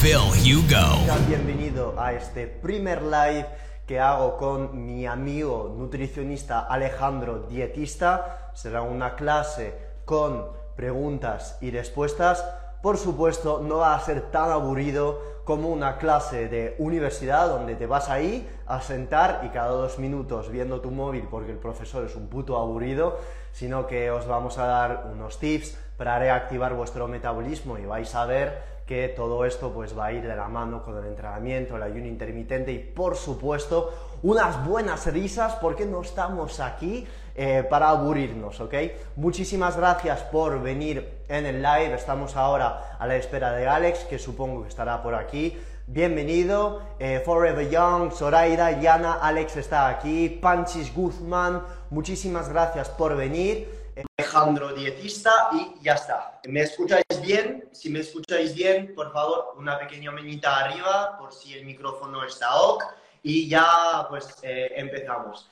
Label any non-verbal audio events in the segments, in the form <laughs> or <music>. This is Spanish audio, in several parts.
Phil Hugo. Bienvenido a este primer live que hago con mi amigo nutricionista Alejandro Dietista. Será una clase con preguntas y respuestas. Por supuesto, no va a ser tan aburrido como una clase de universidad donde te vas ahí a sentar y cada dos minutos viendo tu móvil porque el profesor es un puto aburrido, sino que os vamos a dar unos tips para reactivar vuestro metabolismo y vais a ver que todo esto pues va a ir de la mano con el entrenamiento, el ayuno intermitente y por supuesto unas buenas risas porque no estamos aquí eh, para aburrirnos, ¿ok? Muchísimas gracias por venir en el live, estamos ahora a la espera de Alex que supongo que estará por aquí. Bienvenido, eh, Forever Young, Zoraida, Yana, Alex está aquí, Panchis Guzmán, muchísimas gracias por venir. Alejandro Dietista y ya está. ¿Me escucháis bien? Si me escucháis bien, por favor, una pequeña meñita arriba por si el micrófono está ok y ya pues eh, empezamos.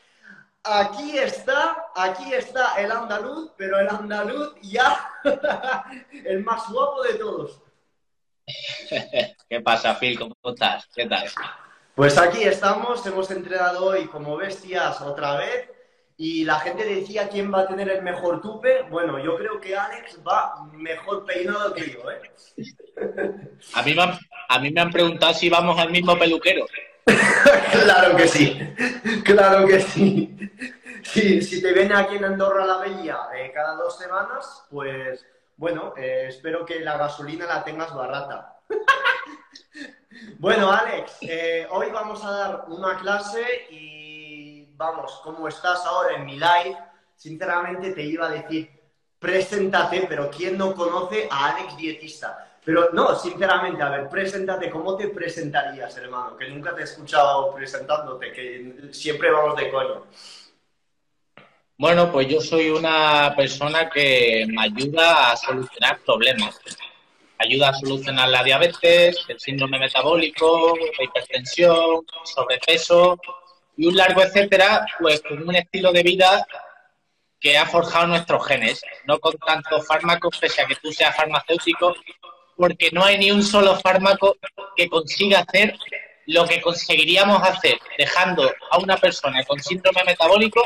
Aquí está, aquí está el andaluz, pero el andaluz ya <laughs> el más guapo de todos. <laughs> ¿Qué pasa, Phil? ¿Cómo estás? ¿Qué tal? Pues aquí estamos, hemos entrenado hoy como bestias otra vez y la gente decía quién va a tener el mejor tupe. Bueno, yo creo que Alex va mejor peinado que yo, ¿eh? A mí me han, a mí me han preguntado si vamos al mismo peluquero. <laughs> claro que sí, claro que sí. si te viene aquí en Andorra la Bella eh, cada dos semanas, pues bueno, eh, espero que la gasolina la tengas barata. <laughs> bueno, Alex, eh, hoy vamos a dar una clase y vamos, como estás ahora en mi live, sinceramente te iba a decir, preséntate, pero ¿quién no conoce a Alex Dietista? Pero no, sinceramente, a ver, preséntate, ¿cómo te presentarías, hermano? Que nunca te he escuchado presentándote, que siempre vamos de coño. Bueno, pues yo soy una persona que me ayuda a solucionar problemas. Ayuda a solucionar la diabetes, el síndrome metabólico, la hipertensión, sobrepeso y un largo etcétera, pues con un estilo de vida que ha forjado nuestros genes, no con tantos fármacos, pese a que tú seas farmacéutico, porque no hay ni un solo fármaco que consiga hacer lo que conseguiríamos hacer dejando a una persona con síndrome metabólico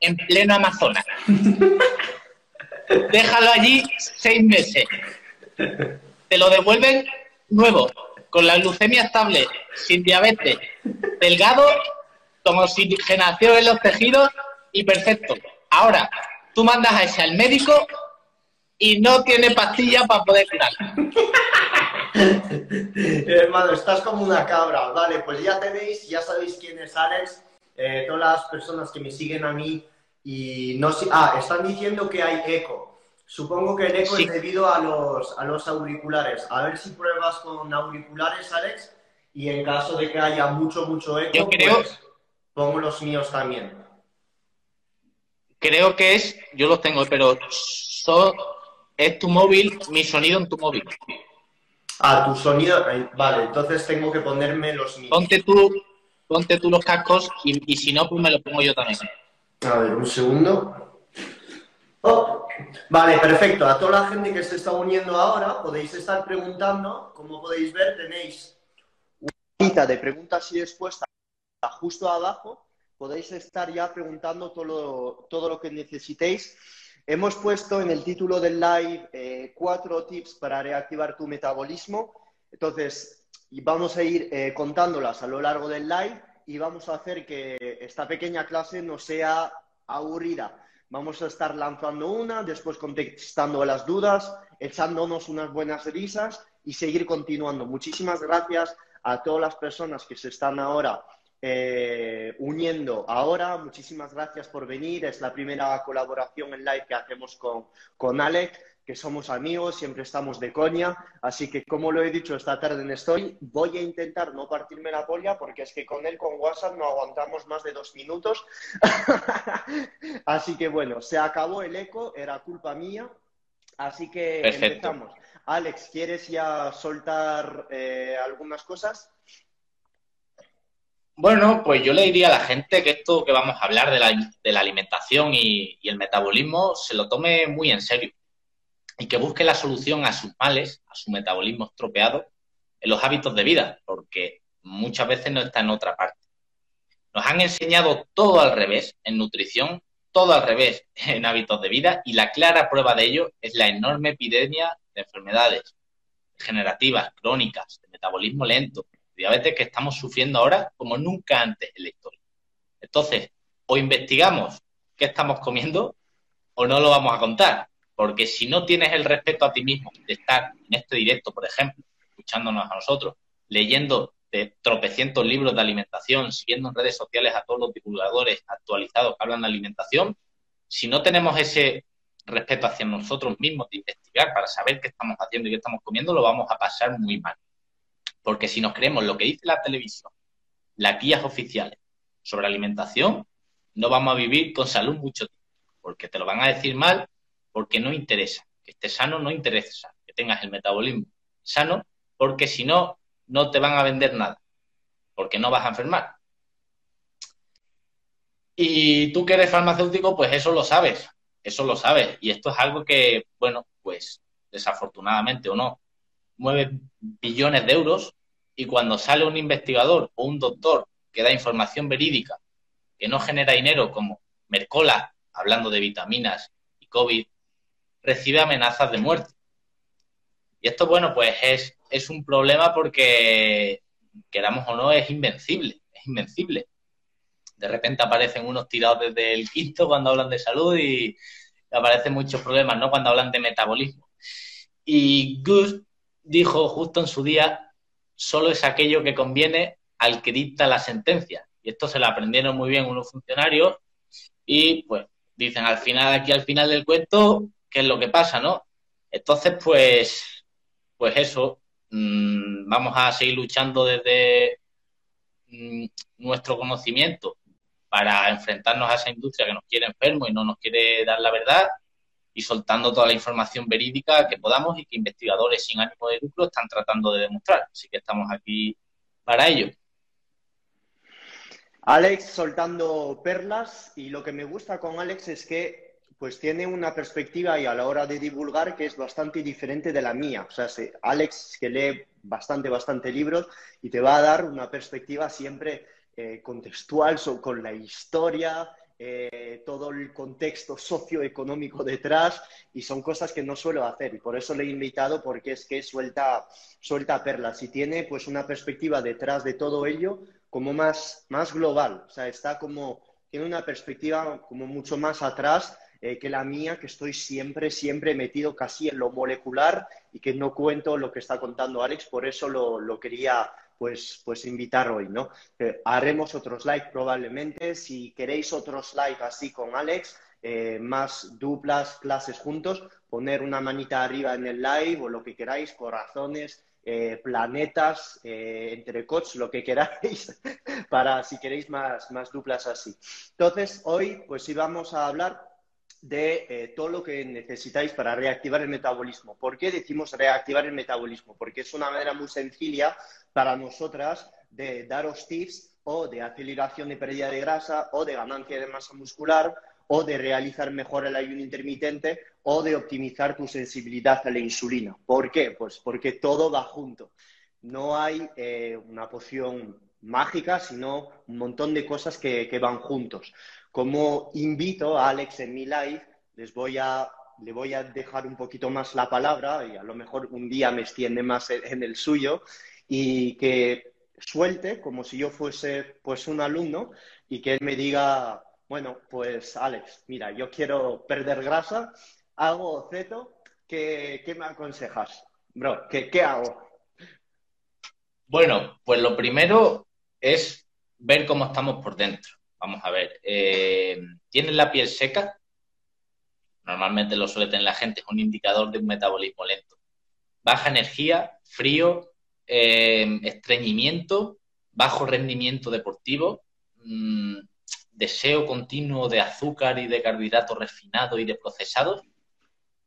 en pleno Amazonas. <laughs> Déjalo allí seis meses. Te lo devuelven nuevo, con la glucemia estable, sin diabetes, delgado como oxigenación en los tejidos y perfecto. Ahora, tú mandas a ese al médico y no tiene pastilla para poder curar. <laughs> Hermano, estás como una cabra. Vale, pues ya tenéis, ya sabéis quién es Alex. Eh, todas las personas que me siguen a mí y no Ah, están diciendo que hay eco. Supongo que el eco es debido a los, a los auriculares. A ver si pruebas con auriculares, Alex. Y en caso de que haya mucho, mucho eco, Yo creo... Pues pongo los míos también. Creo que es, yo los tengo, pero es tu móvil, mi sonido en tu móvil. Ah, tu sonido, vale, entonces tengo que ponerme los míos. Ponte tú, ponte tú los cascos y, si no, pues me los pongo yo también. A ver, un segundo. Oh, vale, perfecto. A toda la gente que se está uniendo ahora, podéis estar preguntando. Como podéis ver, tenéis una lista de preguntas y respuestas justo abajo podéis estar ya preguntando todo lo, todo lo que necesitéis. Hemos puesto en el título del live eh, cuatro tips para reactivar tu metabolismo. Entonces, vamos a ir eh, contándolas a lo largo del live y vamos a hacer que esta pequeña clase no sea aburrida. Vamos a estar lanzando una, después contestando las dudas, echándonos unas buenas risas y seguir continuando. Muchísimas gracias a todas las personas que se están ahora eh, uniendo ahora. Muchísimas gracias por venir. Es la primera colaboración en live que hacemos con, con Alex, que somos amigos, siempre estamos de coña, así que como lo he dicho esta tarde en Estoy, voy a intentar no partirme la polla porque es que con él, con WhatsApp, no aguantamos más de dos minutos. <laughs> así que bueno, se acabó el eco, era culpa mía, así que empezamos. Alex, ¿quieres ya soltar eh, algunas cosas? Bueno, pues yo le diría a la gente que esto que vamos a hablar de la, alimentación y el metabolismo se lo tome muy en serio y que busque la solución a sus males, a su metabolismo estropeado, en los hábitos de vida, porque muchas veces no está en otra parte. Nos han enseñado todo al revés en nutrición, todo al revés <laughs> en hábitos de vida y la clara prueba de ello es la enorme epidemia de enfermedades degenerativas, crónicas, de metabolismo lento, diabetes que estamos sufriendo ahora como nunca antes en la historia. Entonces, o investigamos qué estamos comiendo o no lo vamos a contar. Porque si no tienes el respeto a ti mismo de estar en este directo, por ejemplo, escuchándonos a nosotros, leyendo de tropecientos libros de alimentación, siguiendo en redes sociales a todos los divulgadores actualizados que hablan de alimentación, si no tenemos ese respeto hacia nosotros mismos de investigar para saber qué estamos haciendo y qué estamos comiendo, lo vamos a pasar muy mal. Porque si nos creemos lo que dice la televisión, las guías oficiales sobre alimentación, no vamos a vivir con salud mucho tiempo, porque te lo van a decir mal porque no interesa. Que estés sano no interesa, que tengas el metabolismo sano, porque si no, no te van a vender nada, porque no vas a enfermar. Y tú que eres farmacéutico, pues eso lo sabes, eso lo sabes. Y esto es algo que, bueno, pues desafortunadamente o no, mueve billones de euros y cuando sale un investigador o un doctor que da información verídica que no genera dinero como Mercola, hablando de vitaminas y COVID, recibe amenazas de muerte. Y esto, bueno, pues es, es un problema porque, queramos o no, es invencible, es invencible. De repente aparecen unos tirados desde el quinto cuando hablan de salud y aparecen muchos problemas, ¿no? Cuando hablan de metabolismo. Y Gus dijo justo en su día, solo es aquello que conviene al que dicta la sentencia. Y esto se lo aprendieron muy bien unos funcionarios y pues dicen al final, aquí al final del cuento, qué es lo que pasa, ¿no? Entonces, pues, pues eso, mm, vamos a seguir luchando desde mm, nuestro conocimiento para enfrentarnos a esa industria que nos quiere enfermo y no nos quiere dar la verdad y soltando toda la información verídica que podamos y que investigadores sin ánimo de lucro están tratando de demostrar. Así que estamos aquí para ello. Alex soltando perlas y lo que me gusta con Alex es que pues tiene una perspectiva y a la hora de divulgar que es bastante diferente de la mía. O sea, Alex que lee bastante, bastante libros y te va a dar una perspectiva siempre eh, contextual con la historia, eh, todo el contexto socioeconómico detrás y son cosas que no suelo hacer y por eso le he invitado porque es que suelta, suelta perlas y tiene pues una perspectiva detrás de todo ello como más, más global, o sea, está como, tiene una perspectiva como mucho más atrás eh, que la mía, que estoy siempre, siempre metido casi en lo molecular y que no cuento lo que está contando Alex, por eso lo, quería pues, pues invitar hoy, ¿no? Eh, haremos otros live probablemente, si queréis otros live así con Alex, eh, más duplas, clases juntos, poner una manita arriba en el live o lo que queráis, corazones, planetas, entre coach, lo que queráis, <laughs> para si queréis más, más duplas así. Entonces, hoy pues íbamos a hablar de eh, todo lo que necesitáis para reactivar el metabolismo. ¿Por qué decimos reactivar el metabolismo? Porque es una manera muy sencilla para nosotras de daros tips o de aceleración de pérdida de grasa o de ganancia de masa muscular o de realizar mejor el ayuno intermitente o de optimizar tu sensibilidad a la insulina. ¿Por qué? Pues porque todo va junto. No hay eh, una poción mágica, sino un montón de cosas que van juntos. Como invito a Alex en mi live, les voy a, le voy a dejar un poquito más la palabra y a lo mejor un día me extiende más en el suyo y que suelte como si yo fuese pues un alumno y que él me diga, bueno, pues Alex, mira, yo quiero perder grasa, hago ceto, ¿qué, me aconsejas? Bro, ¿qué, ¿qué hago? Bueno, pues lo primero es ver cómo estamos por dentro. Vamos a ver, eh, ¿tienes la piel seca? normalmente lo suele tener la gente, es un indicador de un metabolismo lento. Baja energía, frío, eh, estreñimiento, bajo rendimiento deportivo, mm, deseo continuo de azúcar y de carbohidratos refinados y de procesados,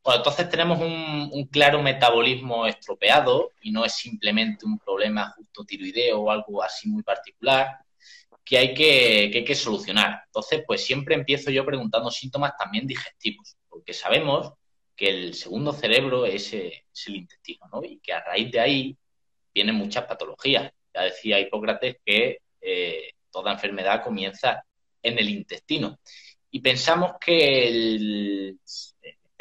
pues entonces tenemos un, claro metabolismo estropeado y no es simplemente un problema justo tiroideo o algo así muy particular que hay que, que solucionar. Entonces, pues siempre empiezo yo preguntando síntomas también digestivos, porque sabemos que el segundo cerebro es, el intestino, ¿no? Y que a raíz de ahí vienen muchas patologías. Ya decía Hipócrates que eh, toda enfermedad comienza en el intestino. Y pensamos que el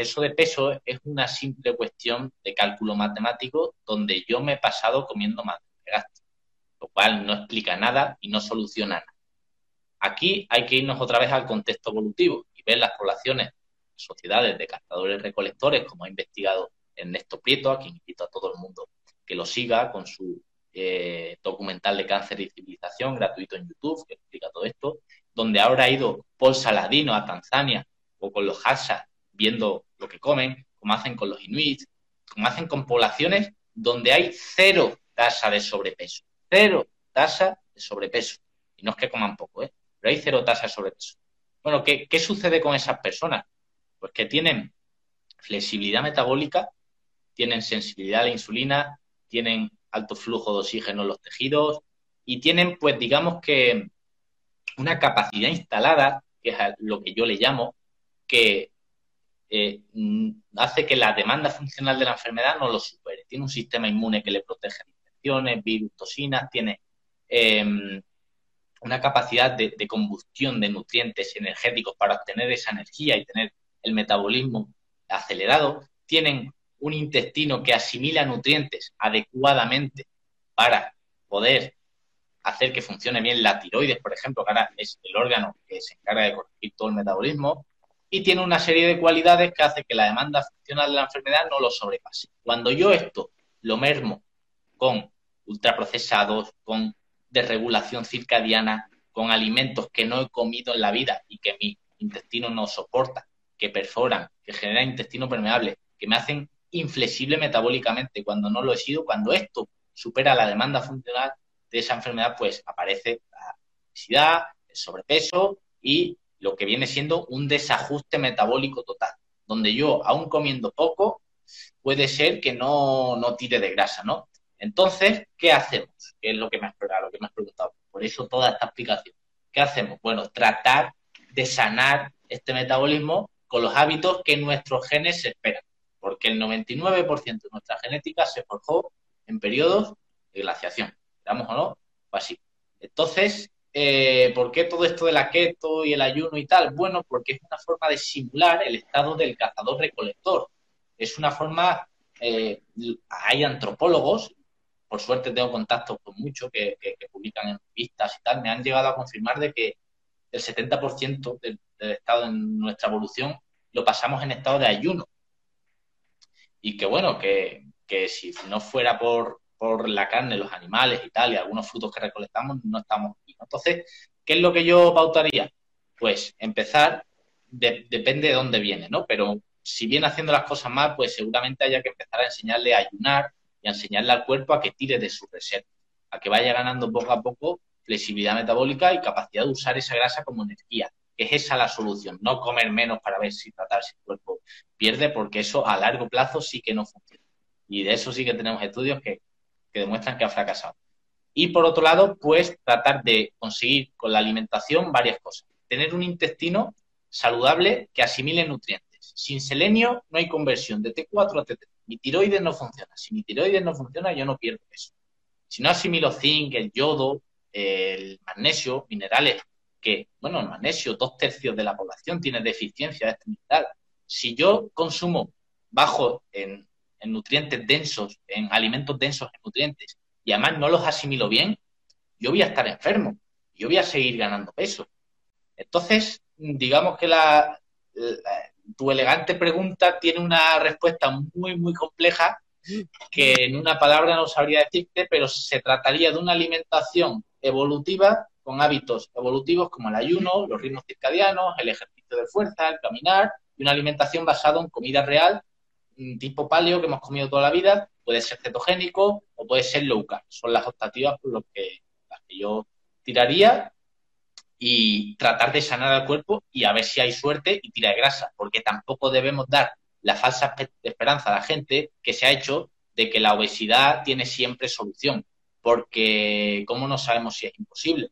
exceso de peso es una simple cuestión de cálculo matemático donde yo me he pasado comiendo más de gasto, lo cual no explica nada y no soluciona nada. Aquí hay que irnos otra vez al contexto evolutivo y ver las poblaciones, sociedades de cazadores recolectores, como ha investigado Ernesto Prieto, a quien invito a todo el mundo que lo siga con su eh, documental de cáncer y civilización gratuito en YouTube, que explica todo esto, donde ahora ha ido Paul Saladino a Tanzania o con los Hassa viendo lo que comen, como hacen con los inuits, como hacen con poblaciones donde hay cero tasa de sobrepeso, cero tasa de sobrepeso. Y no es que coman poco, ¿eh? pero hay cero tasa de sobrepeso. Bueno, ¿qué, ¿qué sucede con esas personas? Pues que tienen flexibilidad metabólica, tienen sensibilidad a la insulina, tienen alto flujo de oxígeno en los tejidos y tienen, pues digamos que una capacidad instalada, que es lo que yo le llamo, que eh, hace que la demanda funcional de la enfermedad no lo supere. Tiene un sistema inmune que le protege de infecciones, virus, toxinas, tiene em, una capacidad de, de, combustión de nutrientes energéticos para obtener esa energía y tener el metabolismo acelerado, tienen un intestino que asimila nutrientes adecuadamente para poder hacer que funcione bien la tiroides, por ejemplo, que ahora es el órgano que se encarga de corregir todo el metabolismo, y tiene una serie de cualidades que hace que la demanda funcional de la enfermedad no lo sobrepase. Cuando yo esto lo mermo con ultraprocesados, con desregulación circadiana, con alimentos que no he comido en la vida y que mi intestino no soporta, que perforan, que generan intestino permeable, que me hacen inflexible metabólicamente cuando no lo he sido, cuando esto supera la demanda funcional de esa enfermedad, pues aparece la obesidad, el sobrepeso y lo que viene siendo un desajuste metabólico total, donde yo, aún comiendo poco, puede ser que no, no tire de grasa, ¿no? Entonces, ¿qué hacemos? ¿Qué es lo que me has, lo que me has preguntado? Por eso toda esta explicación. ¿Qué hacemos? Bueno, tratar de sanar este metabolismo con los hábitos que nuestros genes esperan, porque el 99% de nuestra genética se forjó en periodos de glaciación, digamos o no, pues así. Entonces, eh, ¿por qué todo esto de la y el ayuno y tal? Bueno, porque es una forma de simular el estado del cazador-recolector. Es una forma, eh, hay antropólogos, por suerte tengo contactos con muchos que, publican en revistas y tal, me han llegado a confirmar de que el 70% del, estado en nuestra evolución lo pasamos en estado de ayuno. Y que bueno, que si no fuera por, por la carne, los animales y tal, y algunos frutos que recolectamos, no estamos aquí. Entonces, ¿qué es lo que yo pautaría? Pues empezar, depende de dónde viene, ¿no? Pero si viene haciendo las cosas mal, pues seguramente haya que empezar a enseñarle a ayunar y a enseñarle al cuerpo a que tire de su reserva, a que vaya ganando poco a poco flexibilidad metabólica y capacidad de usar esa grasa como energía, que es esa la solución, no comer menos para ver si tratar si el cuerpo pierde, porque eso a largo plazo sí que no funciona. Y de eso sí que tenemos estudios que que demuestran que ha fracasado. Y por otro lado, pues tratar de conseguir con la alimentación varias cosas. Tener un intestino saludable que asimile nutrientes. Sin selenio no hay conversión de T4 a T3. Mi tiroides no funciona. Si mi tiroides no funciona, yo no pierdo peso. Si no asimilo zinc, el yodo, el magnesio, minerales que, bueno, el magnesio, dos tercios de la población tiene deficiencia de este mineral. Si yo consumo bajo en en nutrientes densos, en alimentos densos en nutrientes, y además no los asimilo bien, yo voy a estar enfermo, yo voy a seguir ganando peso. Entonces, digamos que la, tu elegante pregunta tiene una respuesta muy, muy compleja que en una palabra no sabría decirte, pero se trataría de una alimentación evolutiva con hábitos evolutivos como el ayuno, los ritmos circadianos, el ejercicio de fuerza, el caminar y una alimentación basada en comida real, tipo paleo que hemos comido toda la vida, puede ser cetogénico o puede ser low carb. Son las optativas por que, las que yo tiraría y tratar de sanar al cuerpo y a ver si hay suerte y tira de grasa, porque tampoco debemos dar la falsa esperanza a la gente que se ha hecho de que la obesidad tiene siempre solución, porque ¿cómo no sabemos si es imposible?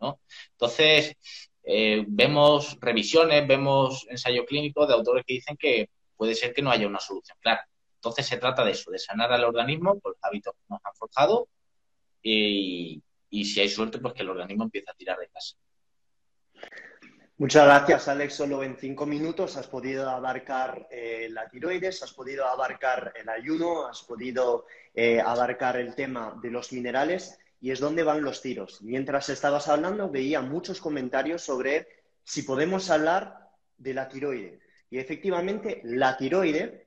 ¿no? Entonces, eh, vemos revisiones, vemos ensayos clínicos de autores que dicen que puede ser que no haya una solución clara. Entonces se trata de eso, de sanar al organismo por los hábitos que nos han forjado y, si hay suerte, pues que el organismo empiece a tirar de casa. Muchas gracias, Alex. Solo en cinco minutos has podido abarcar eh, la tiroides, has podido abarcar el ayuno, has podido eh, abarcar el tema de los minerales y es donde van los tiros. Mientras estabas hablando, veía muchos comentarios sobre si podemos hablar de la tiroide. Y efectivamente, la tiroide,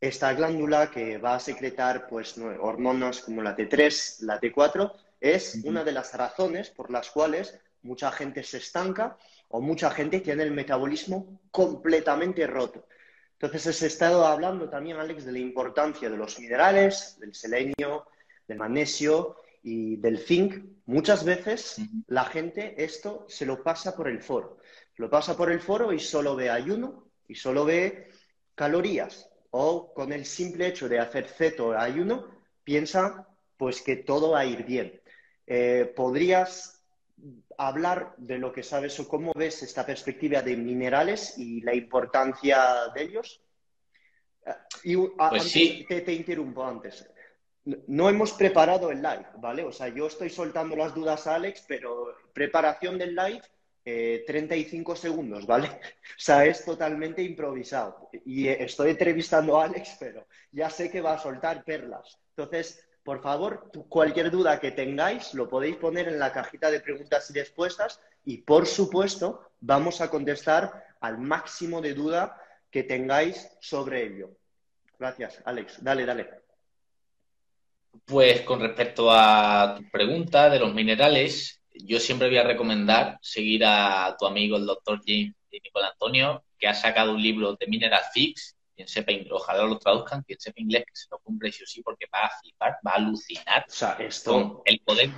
esta glándula que va a secretar pues, hormonas como la T3, la T4, es una de las razones por las cuales mucha gente se estanca o mucha gente tiene el metabolismo completamente roto. Entonces, has estado hablando también, Alex, de la importancia de los minerales, del selenio, del magnesio y del zinc. Muchas veces la gente esto se lo pasa por el foro. Lo pasa por el foro y solo ve ayuno y solo ve calorías. O con el simple hecho de hacer ceto ayuno, piensa pues que todo va a ir bien. Eh, ¿Podrías hablar de lo que sabes o cómo ves esta perspectiva de minerales y la importancia de ellos? Eh, y pues sí. te, te, interrumpo antes. No hemos preparado el live, ¿vale? O sea, yo estoy soltando las dudas a Alex, pero preparación del live, 35 eh, segundos, ¿vale? <laughs> O sea, es totalmente improvisado. Y estoy entrevistando a Alex, pero ya sé que va a soltar perlas. Entonces, por favor, cualquier duda que tengáis lo podéis poner en la cajita de preguntas y respuestas y, por supuesto, vamos a contestar al máximo de duda que tengáis sobre ello. Gracias, Alex. Dale, dale. Pues con respecto a tu pregunta de los minerales, yo siempre voy a recomendar seguir a tu amigo el doctor James Nicolás Antonio, que ha sacado un libro de Mineral Fix, quien sepa, ojalá lo traduzcan, quien sepa inglés que se lo compre sí o sí, porque va a flipar, va a alucinar. O sea, esto... el poder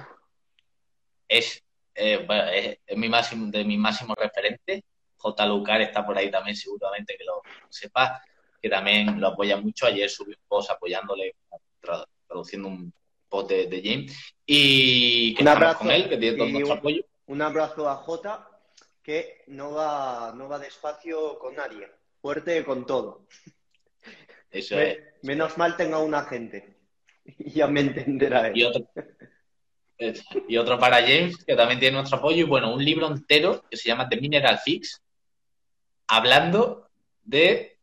es, eh, es, mi máximo, de mi máximo referente. J. Lucar está por ahí también, seguramente que lo sepa, que también lo apoya mucho. Ayer subió un post apoyándole, traduciendo un post de, James. Y que un abrazo, con él, que tiene todo nuestro apoyo. Un abrazo a J, que no va, no va despacio con nadie fuerte con todo. Eso es. Menos mal tenga un agente. <laughs> ya me entenderá él. Y otro, y otro para James, que también tiene nuestro apoyo. Y bueno, un libro entero que se llama The Mineral Fix, hablando de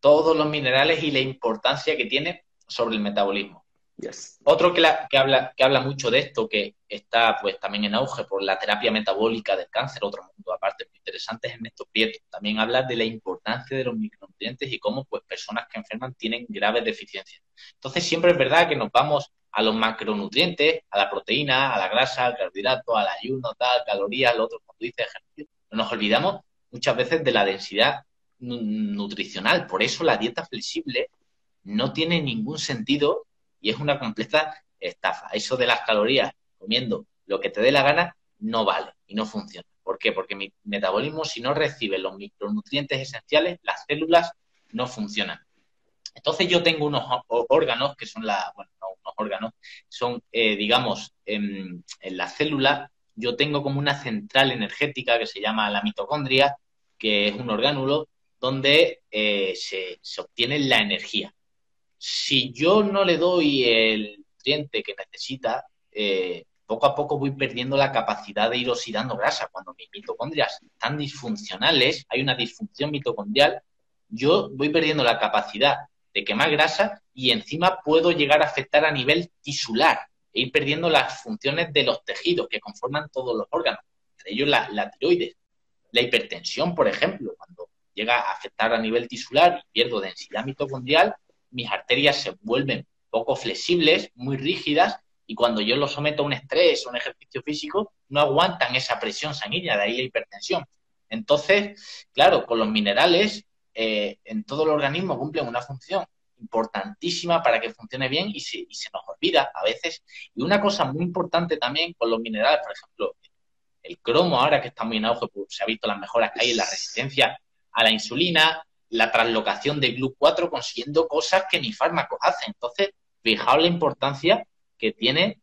todos los minerales y la importancia que tiene sobre el metabolismo. Otro que, habla, que habla mucho de esto, que está pues también en auge por la terapia metabólica del cáncer, otro mundo aparte muy interesante, es Ernesto Prieto. También habla de la importancia de los micronutrientes y cómo pues personas que enferman tienen graves deficiencias. Entonces siempre es verdad que nos vamos a los macronutrientes, a la proteína, a la grasa, al carbohidrato, al ayuno, tal, calorías, lo otro, como tú dices, ejercicio. Nos olvidamos muchas veces de la densidad nutricional. Por eso la dieta flexible no tiene ningún sentido y es una completa estafa. Eso de las calorías comiendo lo que te dé la gana no vale y no funciona. ¿Por qué? Porque mi metabolismo, si no recibe los micronutrientes esenciales, las células no funcionan. Entonces yo tengo unos órganos que son la, bueno, no unos órganos, son, eh, digamos, en, la célula, yo tengo como una central energética que se llama la mitocondria, que es un orgánulo donde eh, se obtiene la energía si yo no le doy el nutriente que necesita, eh, poco a poco voy perdiendo la capacidad de ir oxidando grasa. Cuando mis mitocondrias están disfuncionales, hay una disfunción mitocondrial, yo voy perdiendo la capacidad de quemar grasa y encima puedo llegar a afectar a nivel tisular e ir perdiendo las funciones de los tejidos que conforman todos los órganos, entre ellos la, la tiroides. La hipertensión, por ejemplo, cuando llega a afectar a nivel tisular y pierdo densidad mitocondrial, mis arterias se vuelven poco flexibles, muy rígidas, y cuando yo los someto a un estrés o un ejercicio físico, no aguantan esa presión sanguínea, de ahí la hipertensión. Entonces, claro, con los minerales eh, en todo el organismo cumplen una función importantísima para que funcione bien y se, y se nos olvida a veces. Y una cosa muy importante también con los minerales, por ejemplo, el cromo ahora que está muy en auge, pues, se ha visto las mejoras que hay en la resistencia a la insulina, la translocación de GLU4 consiguiendo cosas que ni fármacos hacen. Entonces, fijaos la importancia que tiene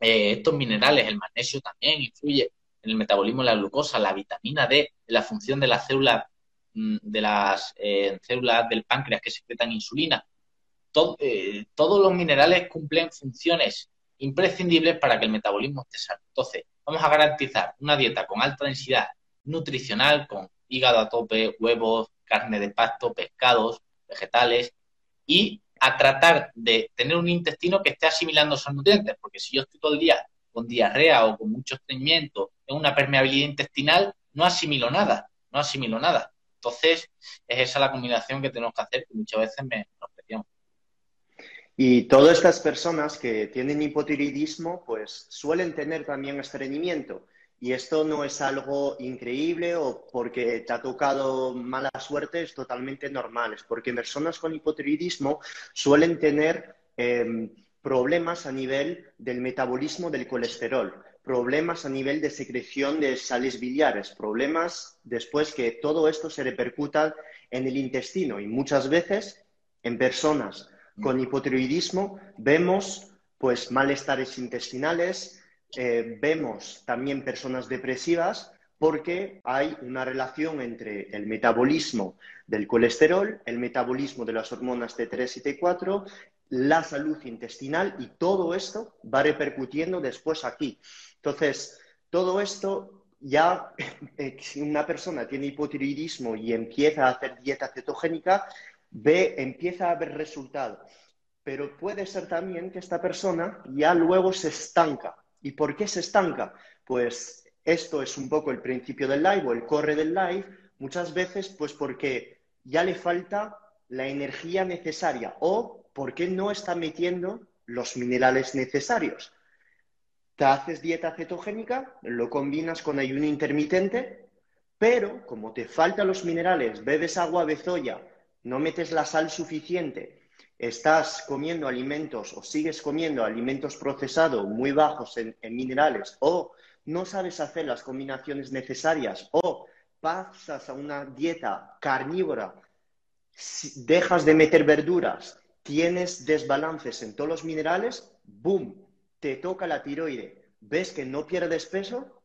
eh, estos minerales. El magnesio también influye en el metabolismo de la glucosa, la vitamina D, la función de las células mm, de las eh, células del páncreas que secretan insulina. Eh, todos los minerales cumplen funciones imprescindibles para que el metabolismo esté sano. Entonces, vamos a garantizar una dieta con alta densidad nutricional, con hígado a tope, huevos, carne de pasto, pescados, vegetales y a tratar de tener un intestino que esté asimilando esos nutrientes, porque si yo estoy todo el día con diarrea o con mucho estreñimiento, en una permeabilidad intestinal, no asimilo nada, no asimilo nada. Entonces, es esa la combinación que tenemos que hacer, que muchas veces me menospreciamos. Y todas estas personas que tienen hipotiroidismo, pues suelen tener también estreñimiento. Y esto no es algo increíble o porque te ha tocado mala suerte, es totalmente normal. Es porque personas con hipotiroidismo suelen tener em, problemas a nivel del metabolismo del colesterol, problemas a nivel de secreción de sales biliares, problemas después que todo esto se repercuta en el intestino. Y muchas veces en personas con hipotiroidismo vemos pues malestares intestinales, eh, vemos también personas depresivas porque hay una relación entre el metabolismo del colesterol, el metabolismo de las hormonas T3 y T4, la salud intestinal y todo esto va repercutiendo después aquí. Entonces, todo esto ya, <laughs> eh, si una persona tiene hipotiroidismo y empieza a hacer dieta cetogénica, ve, empieza a ver resultados. Pero puede ser también que esta persona ya luego se estanca ¿Y por qué se estanca? Pues esto es un poco el principio del live o el corre del live, muchas veces pues porque ya le falta la energía necesaria o porque no está metiendo los minerales necesarios. Te haces dieta cetogénica, lo combinas con ayuno intermitente, pero como te faltan los minerales, bebes agua bezoya, no metes la sal suficiente estás comiendo alimentos o sigues comiendo alimentos procesados muy bajos en, minerales o no sabes hacer las combinaciones necesarias o pasas a una dieta carnívora, dejas de meter verduras, tienes desbalances en todos los minerales, ¡boom! Te toca la tiroide. Ves que no pierdes peso,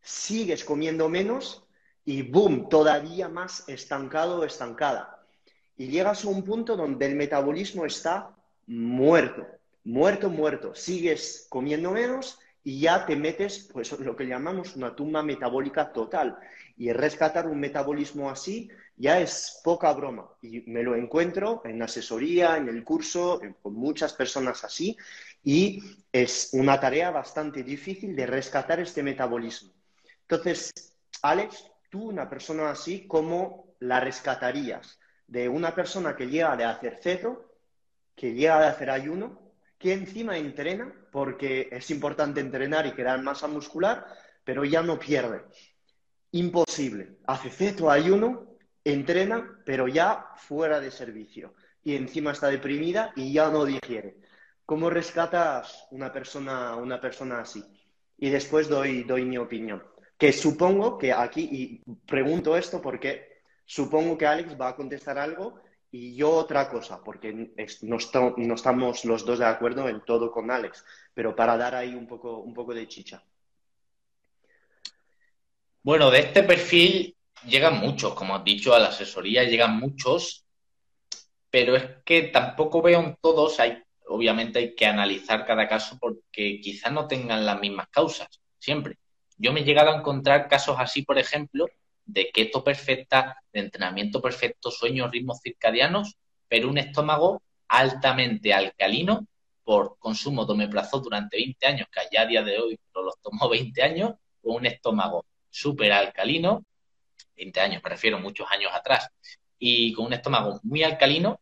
sigues comiendo menos y ¡boom! Todavía más estancado o estancada y llegas a un punto donde el metabolismo está muerto, muerto, muerto. Sigues comiendo menos y ya te metes, pues lo que llamamos una tumba metabólica total. Y rescatar un metabolismo así ya es poca broma. Y me lo encuentro en asesoría, en el curso, con muchas personas así. Y es una tarea bastante difícil de rescatar este metabolismo. Entonces, Alex, tú, una persona así, ¿cómo la rescatarías? De una persona que llega de hacer ceto, que llega de hacer ayuno, que encima entrena, porque es importante entrenar y crear masa muscular, pero ya no pierde. Imposible. Hace ceto, ayuno, entrena, pero ya fuera de servicio. Y encima está deprimida y ya no digiere. ¿Cómo rescatas una persona, una persona así? Y después doy, doy mi opinión. Que supongo que aquí, y pregunto esto porque Supongo que Alex va a contestar algo y yo otra cosa, porque no, estamos los dos de acuerdo en todo con Alex, pero para dar ahí un poco, un poco de chicha. Bueno, de este perfil llegan muchos, como has dicho, a la asesoría llegan muchos, pero es que tampoco veo en todos, hay, obviamente hay que analizar cada caso porque quizás no tengan las mismas causas, siempre. Yo me he llegado a encontrar casos así, por ejemplo, de keto perfecta, de entrenamiento perfecto, sueños, ritmos circadianos, pero un estómago altamente alcalino por consumo de omeprazol durante 20 años, que allá a día de hoy no los tomó <laughs> 20 años, o un estómago súper alcalino, 20 años, me refiero muchos años atrás, y con un estómago muy alcalino,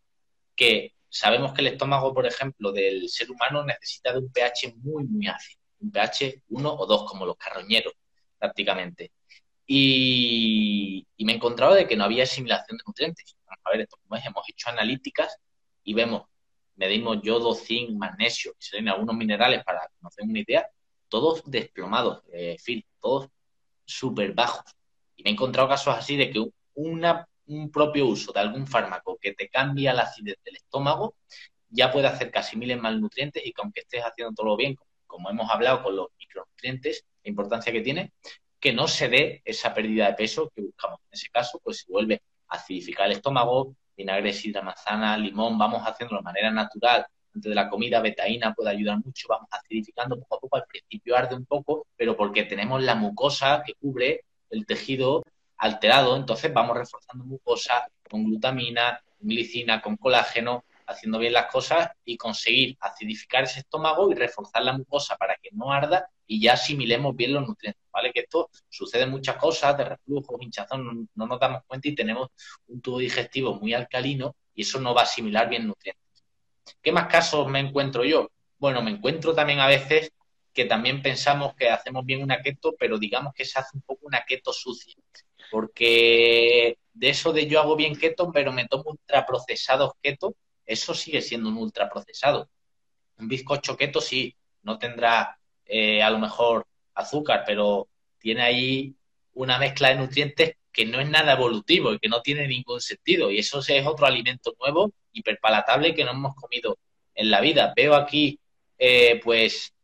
que sabemos que el estómago, por ejemplo, del ser humano necesita de un pH muy, muy ácido, un pH 1 o 2, como los carroñeros, prácticamente. Y, me he encontrado de que no había asimilación de nutrientes. a ver esto como es, hemos hecho analíticas y vemos, medimos yodo, zinc, magnesio, y algunos minerales para que den una idea, todos desplomados, eh, Phil, todos súper bajos. Y me he encontrado casos así de que una, un propio uso de algún fármaco que te cambia la acidez del estómago ya puede hacer casi miles más nutrientes y que aunque estés haciendo todo bien, como hemos hablado con los micronutrientes, la importancia que tiene, que no se dé esa pérdida de peso que buscamos. En ese caso, pues se vuelve a acidificar el estómago, vinagre, sidra, manzana, limón, vamos haciendo de manera natural. Antes de la comida, betaína puede ayudar mucho, vamos acidificando poco a poco. Al principio arde un poco, pero porque tenemos la mucosa que cubre el tejido alterado, entonces vamos reforzando mucosa con glutamina, glicina, con colágeno, haciendo bien las cosas y conseguir acidificar ese estómago y reforzar la mucosa para que no arda y ya asimilemos bien los nutrientes, ¿vale? Que esto sucede muchas cosas, de reflujo, hinchazón, no, nos damos cuenta y tenemos un tubo digestivo muy alcalino y eso no va a asimilar bien nutrientes. ¿Qué más casos me encuentro yo? Bueno, me encuentro también a veces que también pensamos que hacemos bien una keto, pero digamos que se hace un poco una keto sucia. Porque de eso de yo hago bien keto, pero me tomo ultraprocesados keto, eso sigue siendo un ultraprocesado. Un bizcocho keto sí, no tendrá eh, a lo mejor azúcar, pero tiene ahí una mezcla de nutrientes que no es nada evolutivo y que no tiene ningún sentido. Y eso es otro alimento nuevo, hiperpalatable, que no hemos comido en la vida. Veo aquí, eh, pues,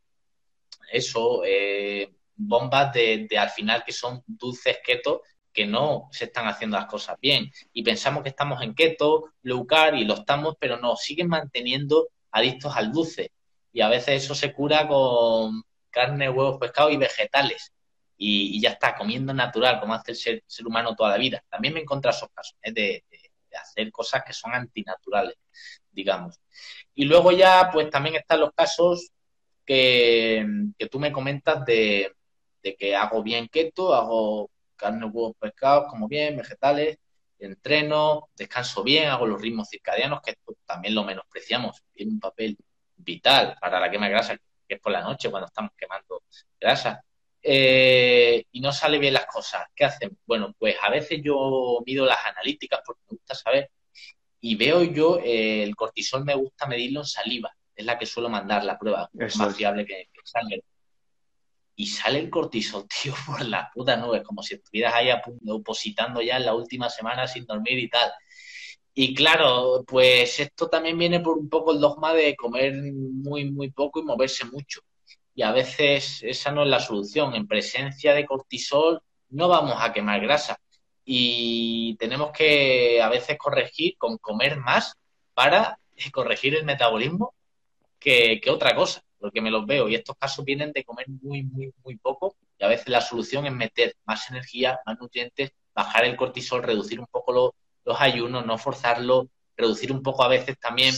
eso, eh, bombas de, de, al final que son dulces keto que no se están haciendo las cosas bien. Y pensamos que estamos en keto, low y lo estamos, pero no, siguen manteniendo adictos al dulce. Y a veces eso se cura con carne, huevos, pescado y vegetales. Y, ya está, comiendo natural, como hace el ser, humano toda la vida. También me encontrado esos casos ¿eh? de, hacer cosas que son antinaturales, digamos. Y luego ya, pues también están los casos que, tú me comentas de, de que hago bien keto, hago carne, huevos, pescados, como bien, vegetales, entreno, descanso bien, hago los ritmos circadianos, que también lo menospreciamos, tiene un papel vital para la quema de grasa, que es por la noche cuando estamos quemando grasa. Eh, y no sale bien las cosas. ¿Qué hacen? Bueno, pues a veces yo mido las analíticas porque me gusta saber y veo yo eh, el cortisol me gusta medirlo en saliva, es la que suelo mandar la prueba, es más fiable que, que sangre y sale el cortisol, <laughs> tío, por la puta nube, como si estuvieras ahí opositando ya en la última semana sin dormir y tal. Y claro, pues esto también viene por un poco el dogma de comer muy, muy poco y moverse mucho. Y a veces esa no es la solución. En presencia de cortisol no vamos a quemar grasa. Y tenemos que a veces corregir con comer más para <laughs> corregir el metabolismo que, que otra cosa porque me los veo. Y estos casos vienen de comer muy, muy, muy poco. Y a veces la solución es meter más energía, más nutrientes, bajar el cortisol, reducir un poco los ayunos, no forzarlo, reducir un poco a veces también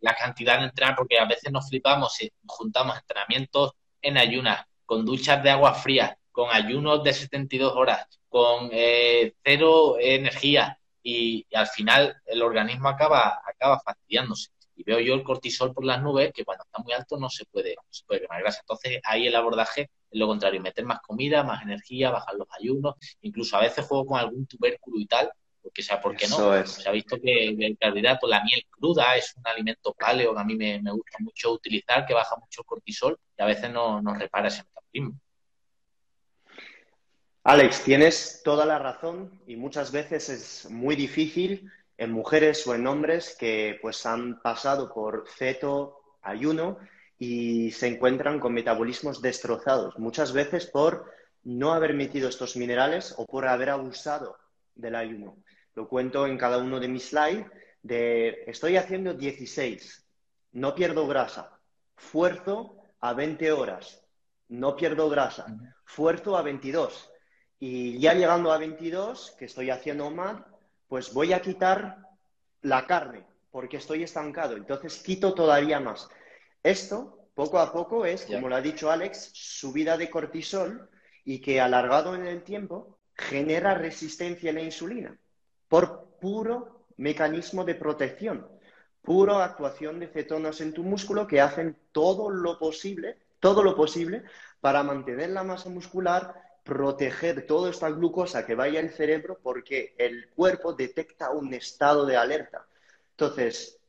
la cantidad de entrenar, porque a veces nos flipamos y juntamos entrenamientos en ayunas, con duchas de agua fría, con ayunos de 72 horas, con eh, cero energía y, y, al final el organismo acaba, acaba fastidiándose y veo yo el cortisol por las nubes que cuando está muy alto no se puede, se puede quemar grasa. Entonces ahí el abordaje es lo contrario, meter más comida, más energía, bajar los ayunos, incluso a veces juego con algún tubérculo y tal, porque sea, ¿por qué no? Se ha visto que el carbohidrato, la miel cruda es un alimento paleo que a mí me, gusta mucho utilizar, que baja mucho el cortisol y a veces no nos repara ese metabolismo. Alex, tienes toda la razón y muchas veces es muy difícil en mujeres o en hombres que pues han pasado por ceto, ayuno y se encuentran con metabolismos destrozados, muchas veces por no haber metido estos minerales o por haber abusado del ayuno. Lo cuento en cada uno de mis slides de estoy haciendo 16, no pierdo grasa, fuerzo a 20 horas, no pierdo grasa, fuerzo a 22 y ya llegando a 22, que estoy haciendo mal, pues voy a quitar la carne porque estoy estancado, entonces quito todavía más. Esto, poco a poco, es, como lo ha dicho Alex, subida de cortisol y que alargado en el tiempo genera resistencia a la insulina por puro mecanismo de protección, puro actuación de cetonas en tu músculo que hacen todo lo posible, todo lo posible para mantener la masa muscular, proteger toda esta glucosa que vaya al cerebro porque el cuerpo detecta un estado de alerta. Entonces,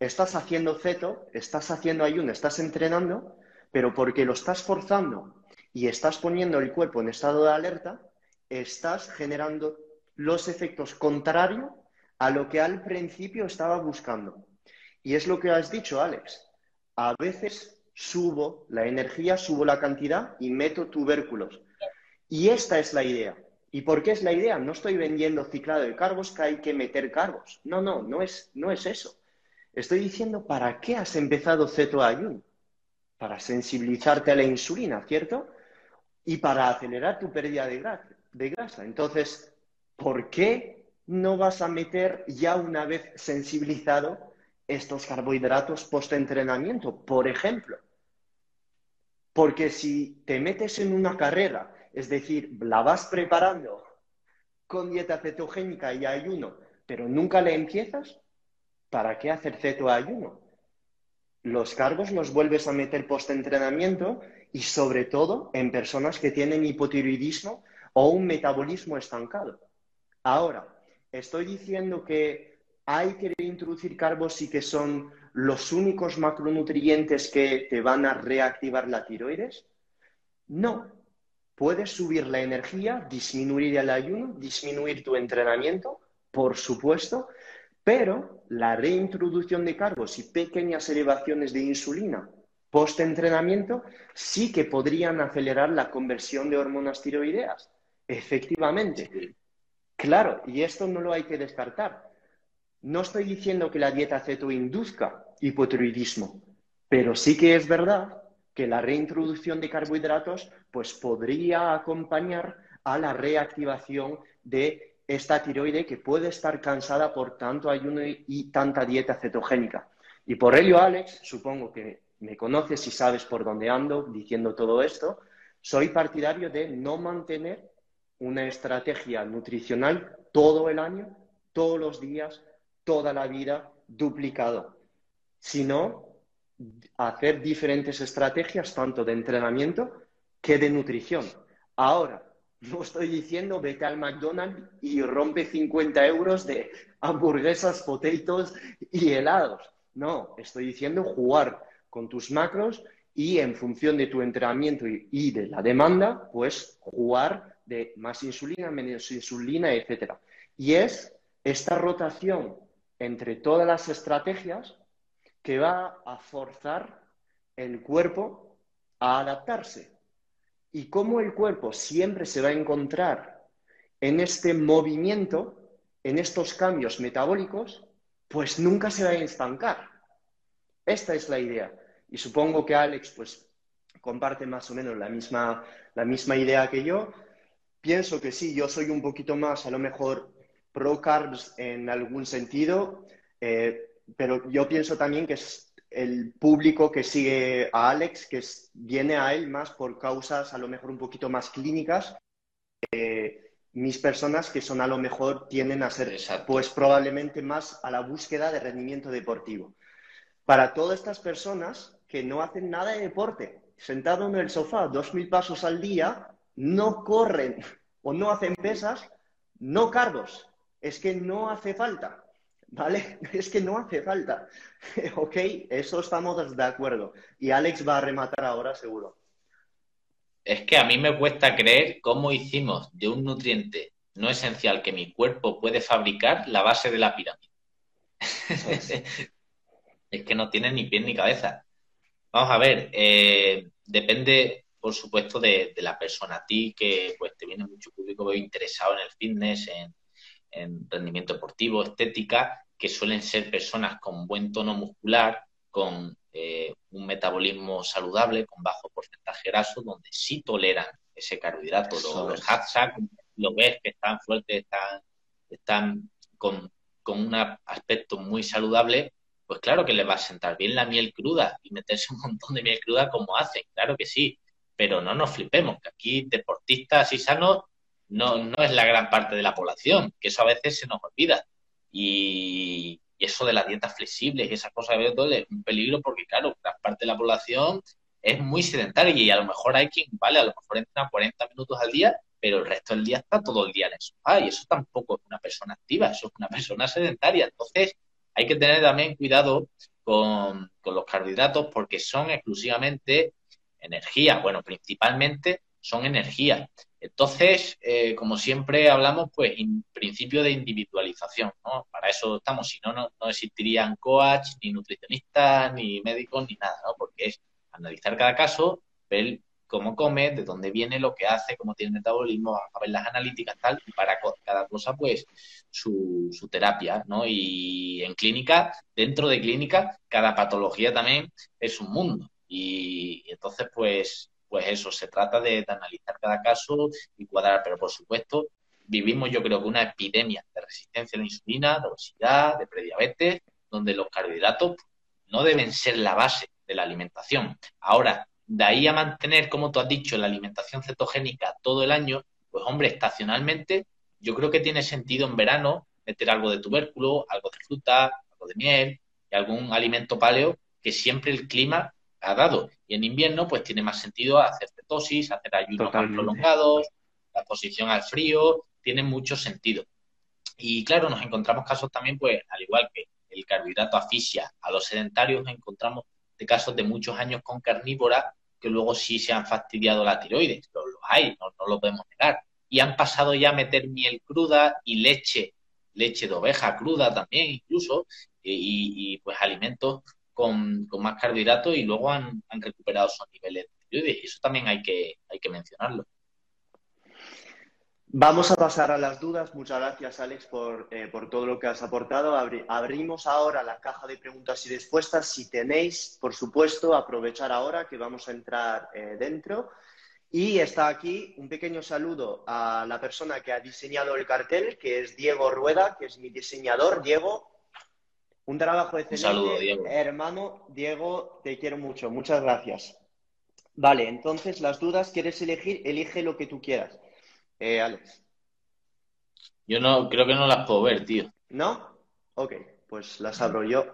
estás haciendo ceto, estás haciendo ayuno, estás entrenando, pero porque lo estás forzando y estás poniendo el cuerpo en estado de alerta, estás generando los efectos contrarios a lo que al principio estaba buscando. Y es lo que has dicho, Alex. A veces subo la energía, subo la cantidad y meto tubérculos. Y esta es la idea. ¿Y por qué es la idea? No estoy vendiendo ciclado de cargos que hay que meter cargos. No, no, no es, no es eso. Estoy diciendo para qué has empezado cetoayuno. Para sensibilizarte a la insulina, ¿cierto? Y para acelerar tu pérdida de grasa. Entonces, ¿por qué no vas a meter ya una vez sensibilizado estos carbohidratos post-entrenamiento, por ejemplo. Porque si te metes en una carrera, es decir, la vas preparando con dieta cetogénica y ayuno, pero nunca le empiezas, ¿para qué hacer ceto ayuno? Los cargos los vuelves a meter post-entrenamiento y sobre todo en personas que tienen hipotiroidismo o un metabolismo estancado. Ahora, estoy diciendo que hay que introducir carbos y que son los únicos macronutrientes que te van a reactivar la tiroides? No. Puedes subir la energía, disminuir el ayuno, disminuir tu entrenamiento, por supuesto, pero la reintroducción de carbos y pequeñas elevaciones de insulina post-entrenamiento sí que podrían acelerar la conversión de hormonas tiroideas. Efectivamente. Claro, y esto no lo hay que descartar. No estoy diciendo que la dieta ceto induzca hipotiroidismo, pero sí que es verdad que la reintroducción de carbohidratos pues podría acompañar a la reactivación de esta tiroide que puede estar cansada por tanto ayuno y tanta dieta cetogénica. Y por ello, Alex, supongo que me conoces y sabes por dónde ando diciendo todo esto, soy partidario de no mantener una estrategia nutricional todo el año, todos los días, toda la vida duplicado, sino hacer diferentes estrategias, tanto de entrenamiento que de nutrición. Ahora, no estoy diciendo vete al McDonald's y rompe 50 euros de hamburguesas, potatoes y helados. No, estoy diciendo jugar con tus macros y en función de tu entrenamiento y, de la demanda, pues jugar de más insulina, menos insulina, etc. Y es esta rotación entre todas las estrategias que va a forzar el cuerpo a adaptarse. Y cómo el cuerpo siempre se va a encontrar en este movimiento, en estos cambios metabólicos, pues nunca se va a estancar. Esta es la idea. Y supongo que Alex pues comparte más o menos la misma, la misma idea que yo. Pienso que sí, yo soy un poquito más a lo mejor pro carbs en algún sentido, eh, pero yo pienso también que es el público que sigue a Alex, que viene a él más por causas a lo mejor un poquito más clínicas. mis personas que son a lo mejor tienden a ser pues probablemente más a la búsqueda de rendimiento deportivo. Para todas estas personas que no hacen nada de deporte, sentado en el sofá dos mil pasos al día, no corren o no hacen pesas, no cargos, es que no hace falta, ¿vale? <laughs> Es que no hace falta. <laughs> ok, eso estamos de acuerdo. Y Alex va a rematar ahora, seguro. Es que a mí me cuesta creer cómo hicimos de un nutriente no esencial que mi cuerpo puede fabricar la base de la pirámide. <laughs> es que no tiene ni pie ni cabeza. Vamos a ver, eh, depende, por supuesto, de, de, la persona. A ti que pues te viene mucho público interesado en el fitness, en, en rendimiento deportivo, estética, que suelen ser personas con buen tono muscular, con eh, un metabolismo saludable, con bajo porcentaje graso, donde sí toleran ese carbohidrato. Los, hatsak, lo ves que están fuertes, están, están con, un aspecto muy saludable, pues claro que les va a sentar bien la miel cruda y meterse un montón de miel cruda como hacen, claro que sí, pero no nos flipemos, que aquí deportistas y sanos no, no es la gran parte de la población, que eso a veces se nos olvida. Y, eso de las dietas flexibles y esas cosas es un peligro porque, claro, gran parte de la población es muy sedentaria y a lo mejor hay quien, vale, a lo mejor entra 40 minutos al día, pero el resto del día está todo el día en eso. Ah, y eso tampoco es una persona activa, eso es una persona sedentaria. Entonces, hay que tener también cuidado con, con los carbohidratos porque son exclusivamente energía. Bueno, principalmente son energía. Entonces, eh, como siempre hablamos, pues, en principio de individualización, ¿no? Para eso estamos, si no, no, existirían coach, ni nutricionistas, ni médicos, ni nada, ¿no? Porque es analizar cada caso, ver cómo come, de dónde viene, lo que hace, cómo tiene el metabolismo, a ver las analíticas, tal, y para cada cosa, pues, su, su terapia, ¿no? Y en clínica, dentro de clínica, cada patología también es un mundo. y entonces, pues, pues eso, se trata de, analizar cada caso y cuadrar, pero por supuesto vivimos yo creo que una epidemia de resistencia a la insulina, de obesidad, de prediabetes, donde los carbohidratos no deben ser la base de la alimentación. Ahora, de ahí a mantener, como tú has dicho, la alimentación cetogénica todo el año, pues hombre, estacionalmente, yo creo que tiene sentido en verano meter algo de tubérculo, algo de fruta, algo de miel y algún alimento paleo que siempre el clima ha dado. Y en invierno, pues tiene más sentido hacer cetosis, hacer ayunos más prolongados, la exposición al frío, tiene mucho sentido. Y claro, nos encontramos casos también, pues, al igual que el carbohidrato asfixia a los sedentarios, nos encontramos de casos de muchos años con carnívora que luego sí se han fastidiado la tiroides, los, hay, no, lo podemos negar. Y han pasado ya a meter miel cruda y leche, leche de oveja cruda también incluso, y pues alimentos con, más carbohidratos y luego han, recuperado sus niveles de eso también hay que, hay que mencionarlo. Vamos a pasar a las dudas. Muchas gracias, Alex, por, eh, todo lo que has aportado. abrimos ahora la caja de preguntas y respuestas. Si tenéis, por supuesto, aprovechar ahora que vamos a entrar eh, dentro. Y está aquí un pequeño saludo a la persona que ha diseñado el cartel, que es Diego Rueda, que es mi diseñador. Diego, un trabajo excelente. Un saludo, Diego. Hermano, Diego, te quiero mucho. Muchas gracias. Vale, entonces las dudas, ¿quieres elegir? Elige lo que tú quieras. Eh, Alex. Yo no, creo que no las puedo ver, tío. ¿No? Ok, pues las abro yo.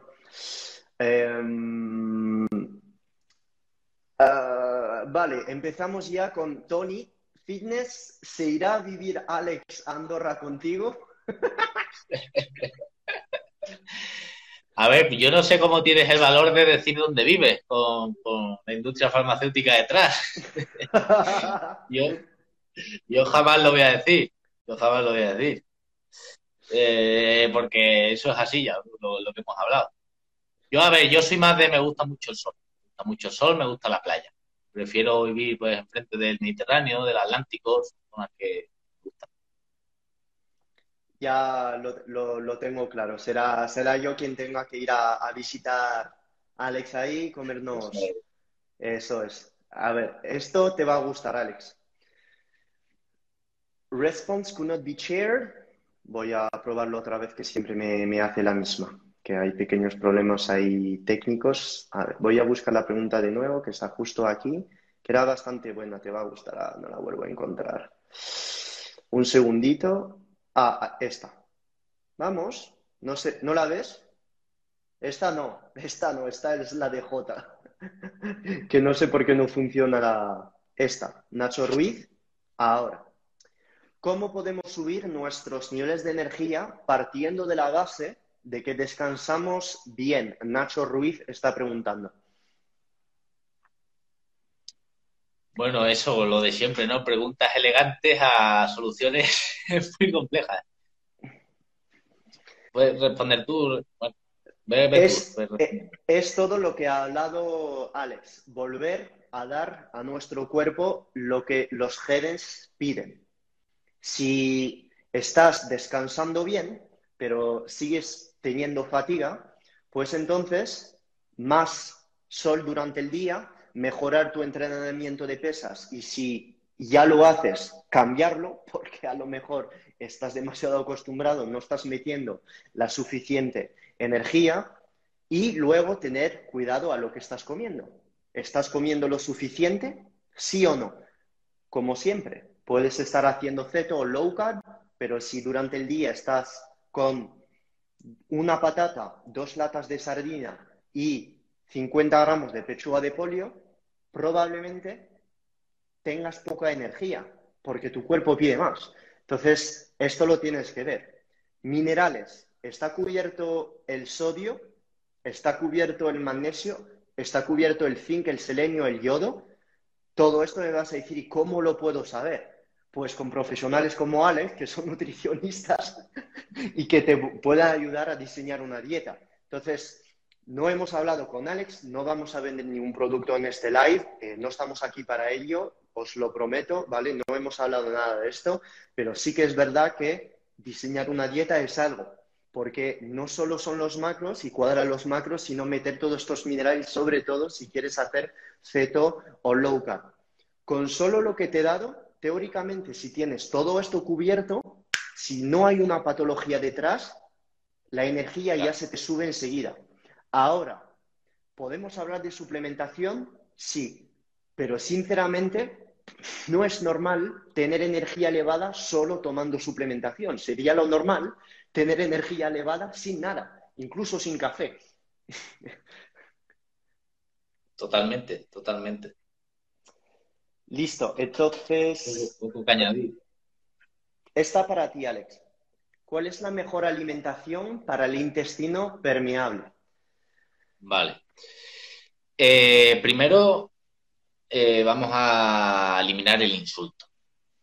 Em, ah, vale, empezamos ya con Tony. Fitness, ¿se irá a vivir Alex Andorra contigo? <laughs> A ver, yo no sé cómo tienes el valor de decir dónde vives con, la industria farmacéutica detrás. <laughs> yo, jamás lo voy a decir. Yo jamás lo voy a decir. Eh, porque eso es así ya, lo, que hemos hablado. Yo, a ver, yo soy más de me gusta mucho el sol. Me gusta mucho el sol, me gusta la playa. Prefiero vivir pues enfrente del Mediterráneo, del Atlántico, zonas que. Ya lo, lo, tengo claro. Será, será yo quien tenga que ir a, visitar a Alex ahí comernos. Eso es. A ver, esto te va a gustar, Alex. Response could not be shared. Voy a probarlo otra vez que siempre me, me hace la misma. Que hay pequeños problemas ahí técnicos. A ver, voy a buscar la pregunta de nuevo, que está justo aquí, que era bastante buena, te va a gustar. Ah, no la vuelvo a encontrar. Un segundito. Ah, esta. Vamos, no sé, ¿no la ves? Esta no, <laughs> esta no, esta es la de J. <laughs> que no sé por qué no funciona la... esta. Nacho Ruiz, ahora. ¿Cómo podemos subir nuestros niveles de energía partiendo de la base de que descansamos bien? Nacho Ruiz está preguntando. Bueno, eso, lo de siempre, ¿no? Preguntas elegantes a soluciones <laughs> muy complejas. Puedes responder tú. es, eh, es todo lo que ha hablado Alex. Volver a dar a nuestro cuerpo lo que los genes piden. Si estás descansando bien, pero sigues teniendo fatiga, pues entonces más sol durante el día mejorar tu entrenamiento de pesas y si ya lo haces, cambiarlo, <laughs> porque a lo mejor estás demasiado acostumbrado, no estás metiendo la suficiente energía y luego tener cuidado a lo que estás comiendo. ¿Estás comiendo lo suficiente? ¿Sí o no? Como siempre, puedes estar haciendo ceto o low carb, pero si durante el día estás con una patata, dos latas de sardina y 50 gramos de pechuga de polio, probablemente tengas poca energía, porque tu cuerpo pide más. Entonces, esto lo tienes que ver. Minerales, ¿está cubierto el sodio? ¿Está cubierto el magnesio? ¿Está cubierto el zinc, el selenio, el yodo? Todo esto me vas a decir, ¿y cómo lo puedo saber? Pues con profesionales como Alex, que son <laughs> nutricionistas y que te puedan ayudar a diseñar una dieta. Entonces, no hemos hablado con Alex, no vamos a vender ningún producto en este live, eh, no estamos aquí para ello, os lo prometo, ¿vale? No hemos hablado nada de esto, pero sí que es verdad que diseñar una dieta es algo, porque no solo son los macros y cuadrar los macros, sino meter todos estos minerales, sobre todo si quieres hacer ceto o low carb. Con solo lo que te he dado, teóricamente, si tienes todo esto cubierto, si no hay una patología detrás, la energía ya se te sube enseguida. Ahora, ¿podemos hablar de suplementación? Sí, pero sinceramente no es normal tener energía elevada solo tomando suplementación. Sería lo normal tener energía elevada sin nada, incluso sin café. Totalmente, totalmente. Listo, entonces. Poco que añadir. Esta para ti, Alex. ¿Cuál es la mejor alimentación para el intestino permeable? Vale. Eh, primero, eh, vamos a eliminar el insulto,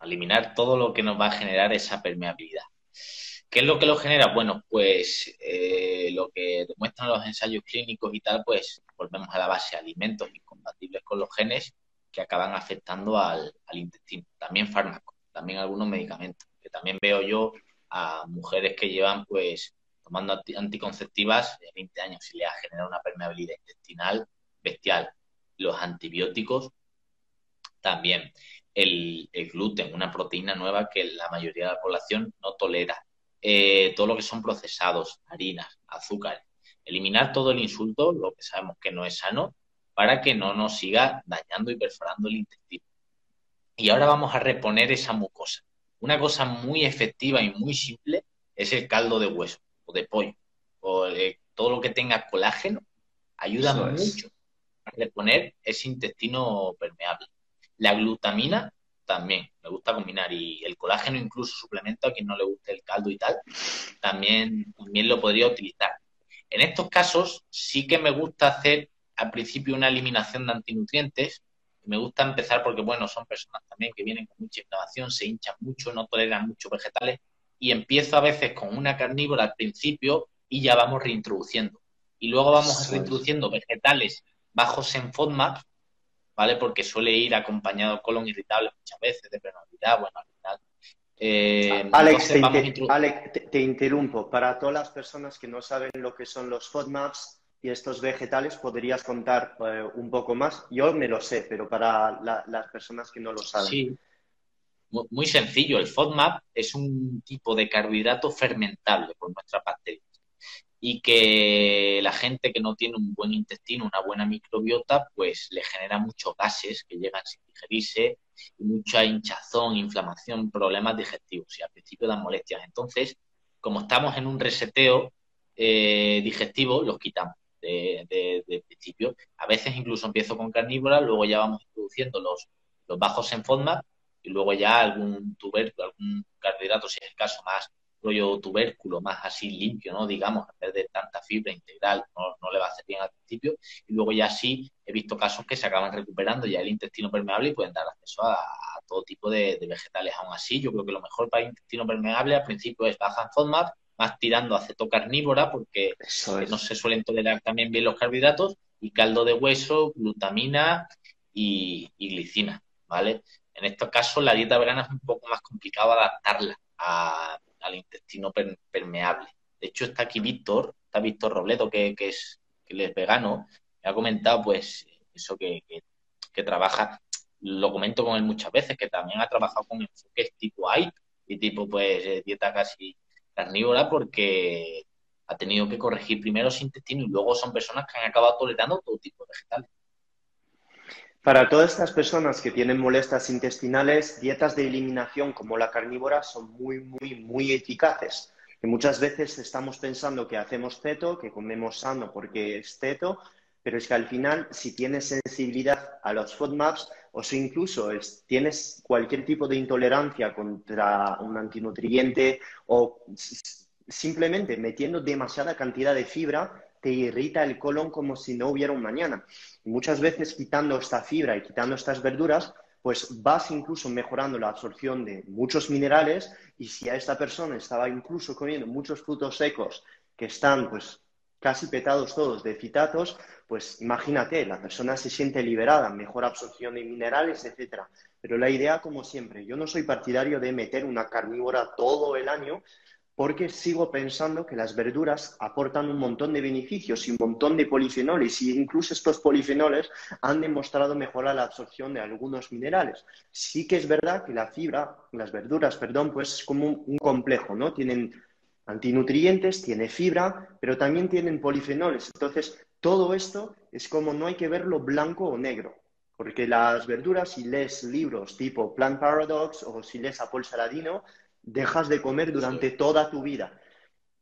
eliminar todo lo que nos va a generar esa permeabilidad. ¿Qué es lo que lo genera? Bueno, pues eh, lo que demuestran los ensayos clínicos y tal, pues volvemos a la base, alimentos incompatibles con los genes que acaban afectando al, al intestino. También fármacos, también algunos medicamentos, que también veo yo a mujeres que llevan pues tomando anticonceptivas de 20 años y le ha generado una permeabilidad intestinal bestial. Los antibióticos también. El, gluten, una proteína nueva que la mayoría de la población no tolera. Eh, todo lo que son procesados, harinas, azúcares. Eliminar todo el insulto, lo que sabemos que no es sano, para que no nos siga dañando y perforando el intestino. Y ahora vamos a reponer esa mucosa. Una cosa muy efectiva y muy simple es el caldo de hueso o de pollo, o todo lo que tenga colágeno, ayuda mucho a reponer ese intestino permeable. La glutamina también, me gusta combinar, y el colágeno incluso suplemento a quien no le guste el caldo y tal, también, también lo podría utilizar. En estos casos sí que me gusta hacer al principio una eliminación de antinutrientes, me gusta empezar porque, bueno, son personas también que vienen con mucha inflamación, se hinchan mucho, no toleran muchos vegetales, y empiezo a veces con una carnívora al principio y ya vamos reintroduciendo. Y luego vamos reintroduciendo vegetales bajos en FODMAP, ¿vale? Porque suele ir acompañado colon irritable muchas veces, de penalidad, bueno, al final. Eh, Alex, te, interrumpo. Para todas las personas que no saben lo que son los FODMAPs y estos vegetales, ¿podrías contar eh, un poco más? Yo me lo sé, pero para las personas que no lo saben. Sí, muy sencillo, el FODMAP es un tipo de carbohidrato fermentable por nuestras bacterias y que la gente que no tiene un buen intestino, una buena microbiota, pues le genera muchos gases que llegan sin digerirse y mucha hinchazón, inflamación, problemas digestivos y al principio dan molestias. Entonces, como estamos en un reseteo eh, digestivo, los quitamos de, de, principio. A veces incluso empiezo con carnívoras, luego ya vamos introduciendo los, los bajos en FODMAP y luego ya algún tubérculo, algún carbohidrato, si es el caso, más rollo tubérculo, más así limpio, ¿no? Digamos, en vez de tanta fibra integral, no, le va a hacer bien al principio. Y luego ya sí he visto casos que se acaban recuperando ya el intestino permeable y pueden dar acceso a, todo tipo de, vegetales. Aún así, yo creo que lo mejor para el intestino permeable al principio es baja en FODMAP, más tirando a aceto carnívora, porque no se suelen tolerar también bien los carbohidratos, y caldo de hueso, glutamina y, y glicina, ¿vale? En estos casos, la dieta vegana es un poco más complicado adaptarla al intestino permeable. De hecho, está aquí Víctor, está Víctor Robledo, que, es, que es vegano, me ha comentado, pues, eso que, trabaja, lo comento con él muchas veces, que también ha trabajado con enfoques tipo AIP y tipo, pues, eh, dieta casi carnívora, porque ha tenido que corregir primero su intestino y luego son personas que han acabado tolerando todo tipo de vegetales. Para todas estas personas que tienen molestias intestinales, dietas de eliminación como la carnívora son muy, muy, muy eficaces. Que muchas veces estamos pensando que hacemos ceto, que comemos sano porque es ceto, pero es que al final, si tienes sensibilidad a los FODMAPs o si incluso tienes cualquier tipo de intolerancia contra un antinutriente o simplemente metiendo demasiada cantidad de fibra, te irrita el colon como si no hubiera un mañana. muchas veces quitando esta fibra y quitando estas verduras, pues vas incluso mejorando la absorción de muchos minerales y si a esta persona estaba incluso comiendo muchos frutos secos que están pues casi petados todos de citatos, pues imagínate, la persona se siente liberada, mejor absorción de minerales, etcétera. Pero la idea, como siempre, yo no soy partidario de meter una carnívora todo el año, porque sigo pensando que las verduras aportan un montón de beneficios y un montón de polifenoles y incluso estos polifenoles han demostrado mejorar la absorción de algunos minerales. Sí que es verdad que la fibra, las verduras, perdón, pues es como un, complejo, ¿no? Tienen antinutrientes, tiene fibra, pero también tienen polifenoles. Entonces, todo esto es como no hay que verlo blanco o negro, porque las verduras, si lees libros tipo Plant Paradox o si lees a Paul Saladino, dejas de comer durante toda tu vida.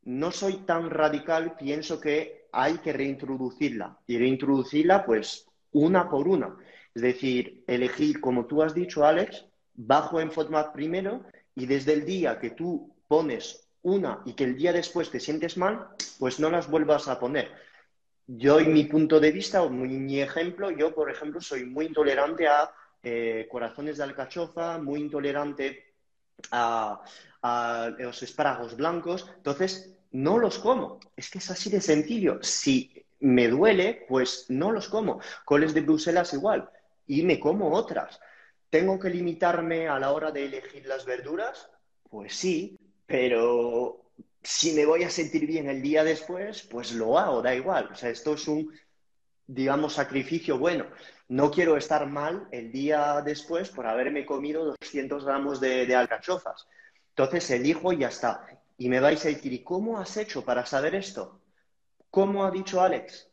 No soy tan radical, pienso que hay que reintroducirla y reintroducirla pues una por una. Es decir, elegir, como tú has dicho, Alex, bajo en FODMAP primero y desde el día que tú pones una y que el día después te sientes mal, pues no las vuelvas a poner. Yo, en mi punto de vista, o mi, mi ejemplo, yo, por ejemplo, soy muy intolerante a eh, corazones de alcachofa, muy intolerante a, los espárragos blancos, entonces no los como. Es que es así de sencillo. Si me duele, pues no los como. Coles de Bruselas igual. Y me como otras. ¿Tengo que limitarme a la hora de elegir las verduras? Pues sí, pero si me voy a sentir bien el día después, pues lo hago, da igual. O sea, esto es un, digamos, sacrificio bueno no quiero estar mal el día después por haberme comido 200 gramos de, alcachofas. Entonces elijo y ya está. Y me vais a decir, ¿y cómo has hecho para saber esto? ¿Cómo ha dicho Alex?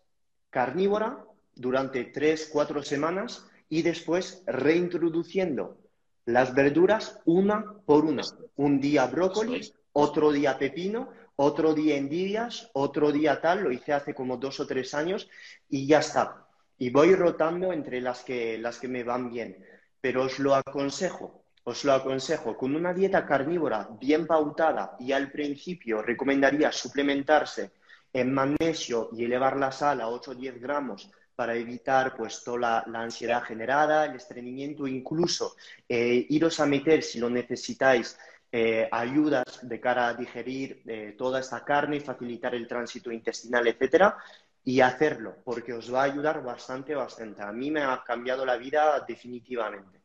Carnívora durante tres, cuatro semanas y después reintroduciendo las verduras una por una. Un día brócoli, otro día pepino, otro día endivias, otro día tal, lo hice hace como dos o tres años y ya está y voy rotando entre las que, las que me van bien. Pero os lo aconsejo, os lo aconsejo, con una dieta carnívora bien pautada y al principio recomendaría suplementarse en magnesio y elevar la sal a 8 o 10 gramos para evitar pues toda la, ansiedad generada, el estreñimiento, incluso eh, iros a meter si lo necesitáis eh, ayudas de cara a digerir eh, toda esta carne y facilitar el tránsito intestinal, etcétera, y hacerlo, porque os va a ayudar bastante, bastante. A mí me ha cambiado la vida definitivamente.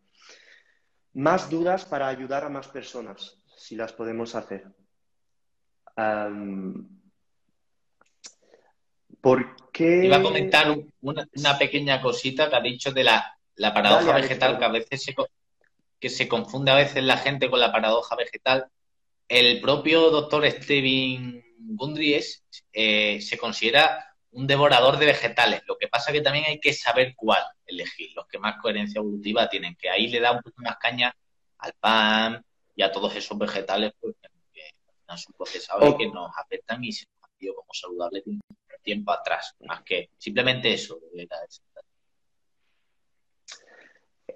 Más dudas para ayudar a más personas, si las podemos hacer. ¿Por qué? Iba a comentar una, pequeña cosita que ha dicho de la, paradoja vegetal, que a veces se, que se confunde a veces la gente con la paradoja vegetal. El propio doctor Steven Gundries eh, se considera un devorador de vegetales. Lo que pasa es que también hay que saber cuál elegir, los que más coherencia evolutiva tienen, que ahí le da un poco más caña al pan y a todos esos vegetales pues, que su procesados y que nos afectan y se han visto como saludables tiempo atrás, más que simplemente eso.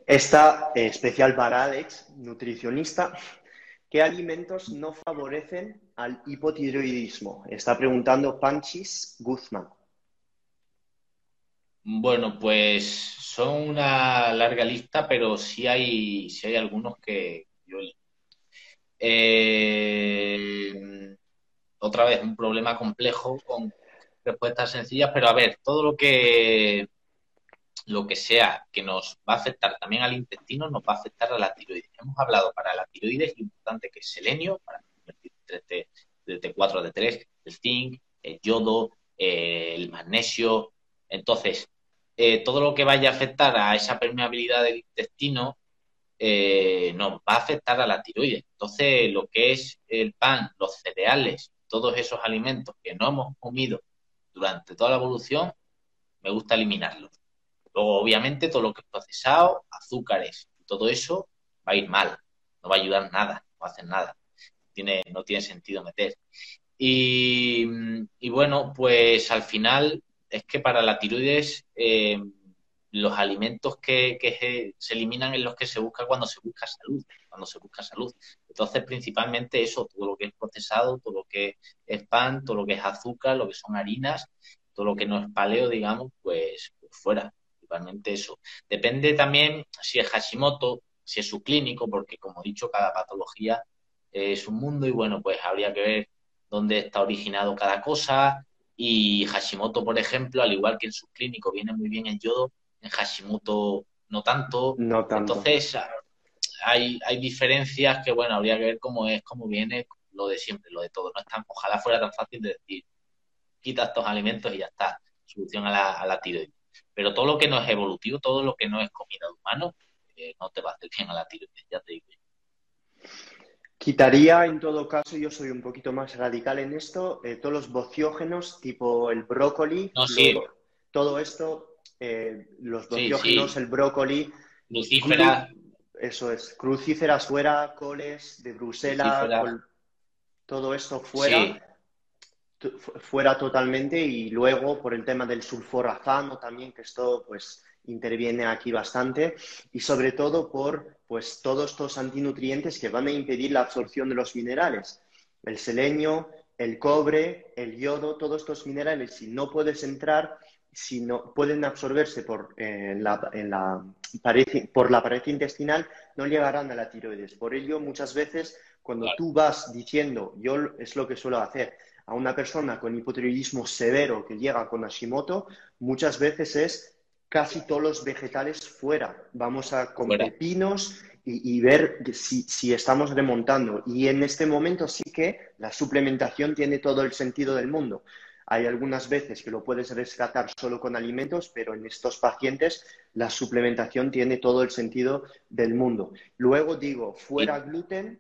Esta especial para Alex, nutricionista, ¿qué alimentos no favorecen al hipotiroidismo? Está preguntando Panchis Guzmán. Bueno, pues son una larga lista, pero sí hay, sí hay algunos que yo eh, otra vez, un problema complejo con respuestas sencillas, pero a ver, todo lo que lo que sea que nos va a afectar también al intestino, nos va a afectar a la tiroides. Hemos hablado para la tiroides, lo importante que es selenio, para convertir de, T, 4 a D3, el zinc, el yodo, eh, el magnesio, entonces, eh, todo lo que vaya a afectar a esa permeabilidad del intestino eh, nos va a afectar a la tiroides. Entonces, lo que es el pan, los cereales, todos esos alimentos que no hemos comido durante toda la evolución, me gusta eliminarlos. Luego, obviamente, todo lo que es procesado, azúcares, todo eso va a ir mal, no va a ayudar nada, no va a hacer nada. Tiene, no tiene sentido meter. y bueno, pues al final es que para la tiroides eh, los alimentos que, se eliminan en los que se busca cuando se busca salud, cuando se busca salud. Entonces, principalmente eso, todo lo que es procesado, todo lo que es pan, todo lo que es azúcar, lo que son harinas, todo lo que no es paleo, digamos, pues, pues fuera, principalmente eso. Depende también si es Hashimoto, si es subclínico, porque como he dicho, cada patología es un mundo y bueno, pues habría que ver dónde está originado cada cosa. Y Hashimoto, por ejemplo, al igual que en subclínico viene muy bien el yodo, en Hashimoto no tanto. No tanto. Entonces, hay, hay diferencias que, bueno, habría que ver cómo es, cómo viene lo de siempre, lo de todo. No es tan, ojalá fuera tan fácil de decir, quita estos alimentos y ya está, solución a la, a la tiroides. Pero todo lo que no es evolutivo, todo lo que no es comida de humano, eh, no te va a hacer bien a la tiroides, ya te digo. Quitaría, en todo caso, yo soy un poquito más radical en esto, eh, todos los bociógenos, tipo el brócoli, no, sí. todo esto eh, los bociógenos, el brócoli. Crucíferas. Eso es, crucíferas fuera, coles de Bruselas, todo esto fuera. Fuera totalmente y luego por el tema del sulforafano también, que esto pues interviene aquí bastante y sobre todo por pues todos estos antinutrientes que van a impedir la absorción de los minerales. El selenio, el cobre, el yodo, todos estos minerales, si no puedes entrar, si no pueden absorberse por, eh, la, en la pared, por la pared intestinal, no llegarán a la tiroides. Por ello, muchas veces, cuando tú vas diciendo, yo es lo que suelo hacer, a una persona con hipotiroidismo severo que llega con Hashimoto, muchas veces es casi todos los vegetales fuera. Vamos a comer pinos y, y, ver si, si, estamos remontando. Y en este momento sí que la suplementación tiene todo el sentido del mundo. Hay algunas veces que lo puedes rescatar solo con alimentos, pero en estos pacientes la suplementación tiene todo el sentido del mundo. Luego digo, fuera gluten,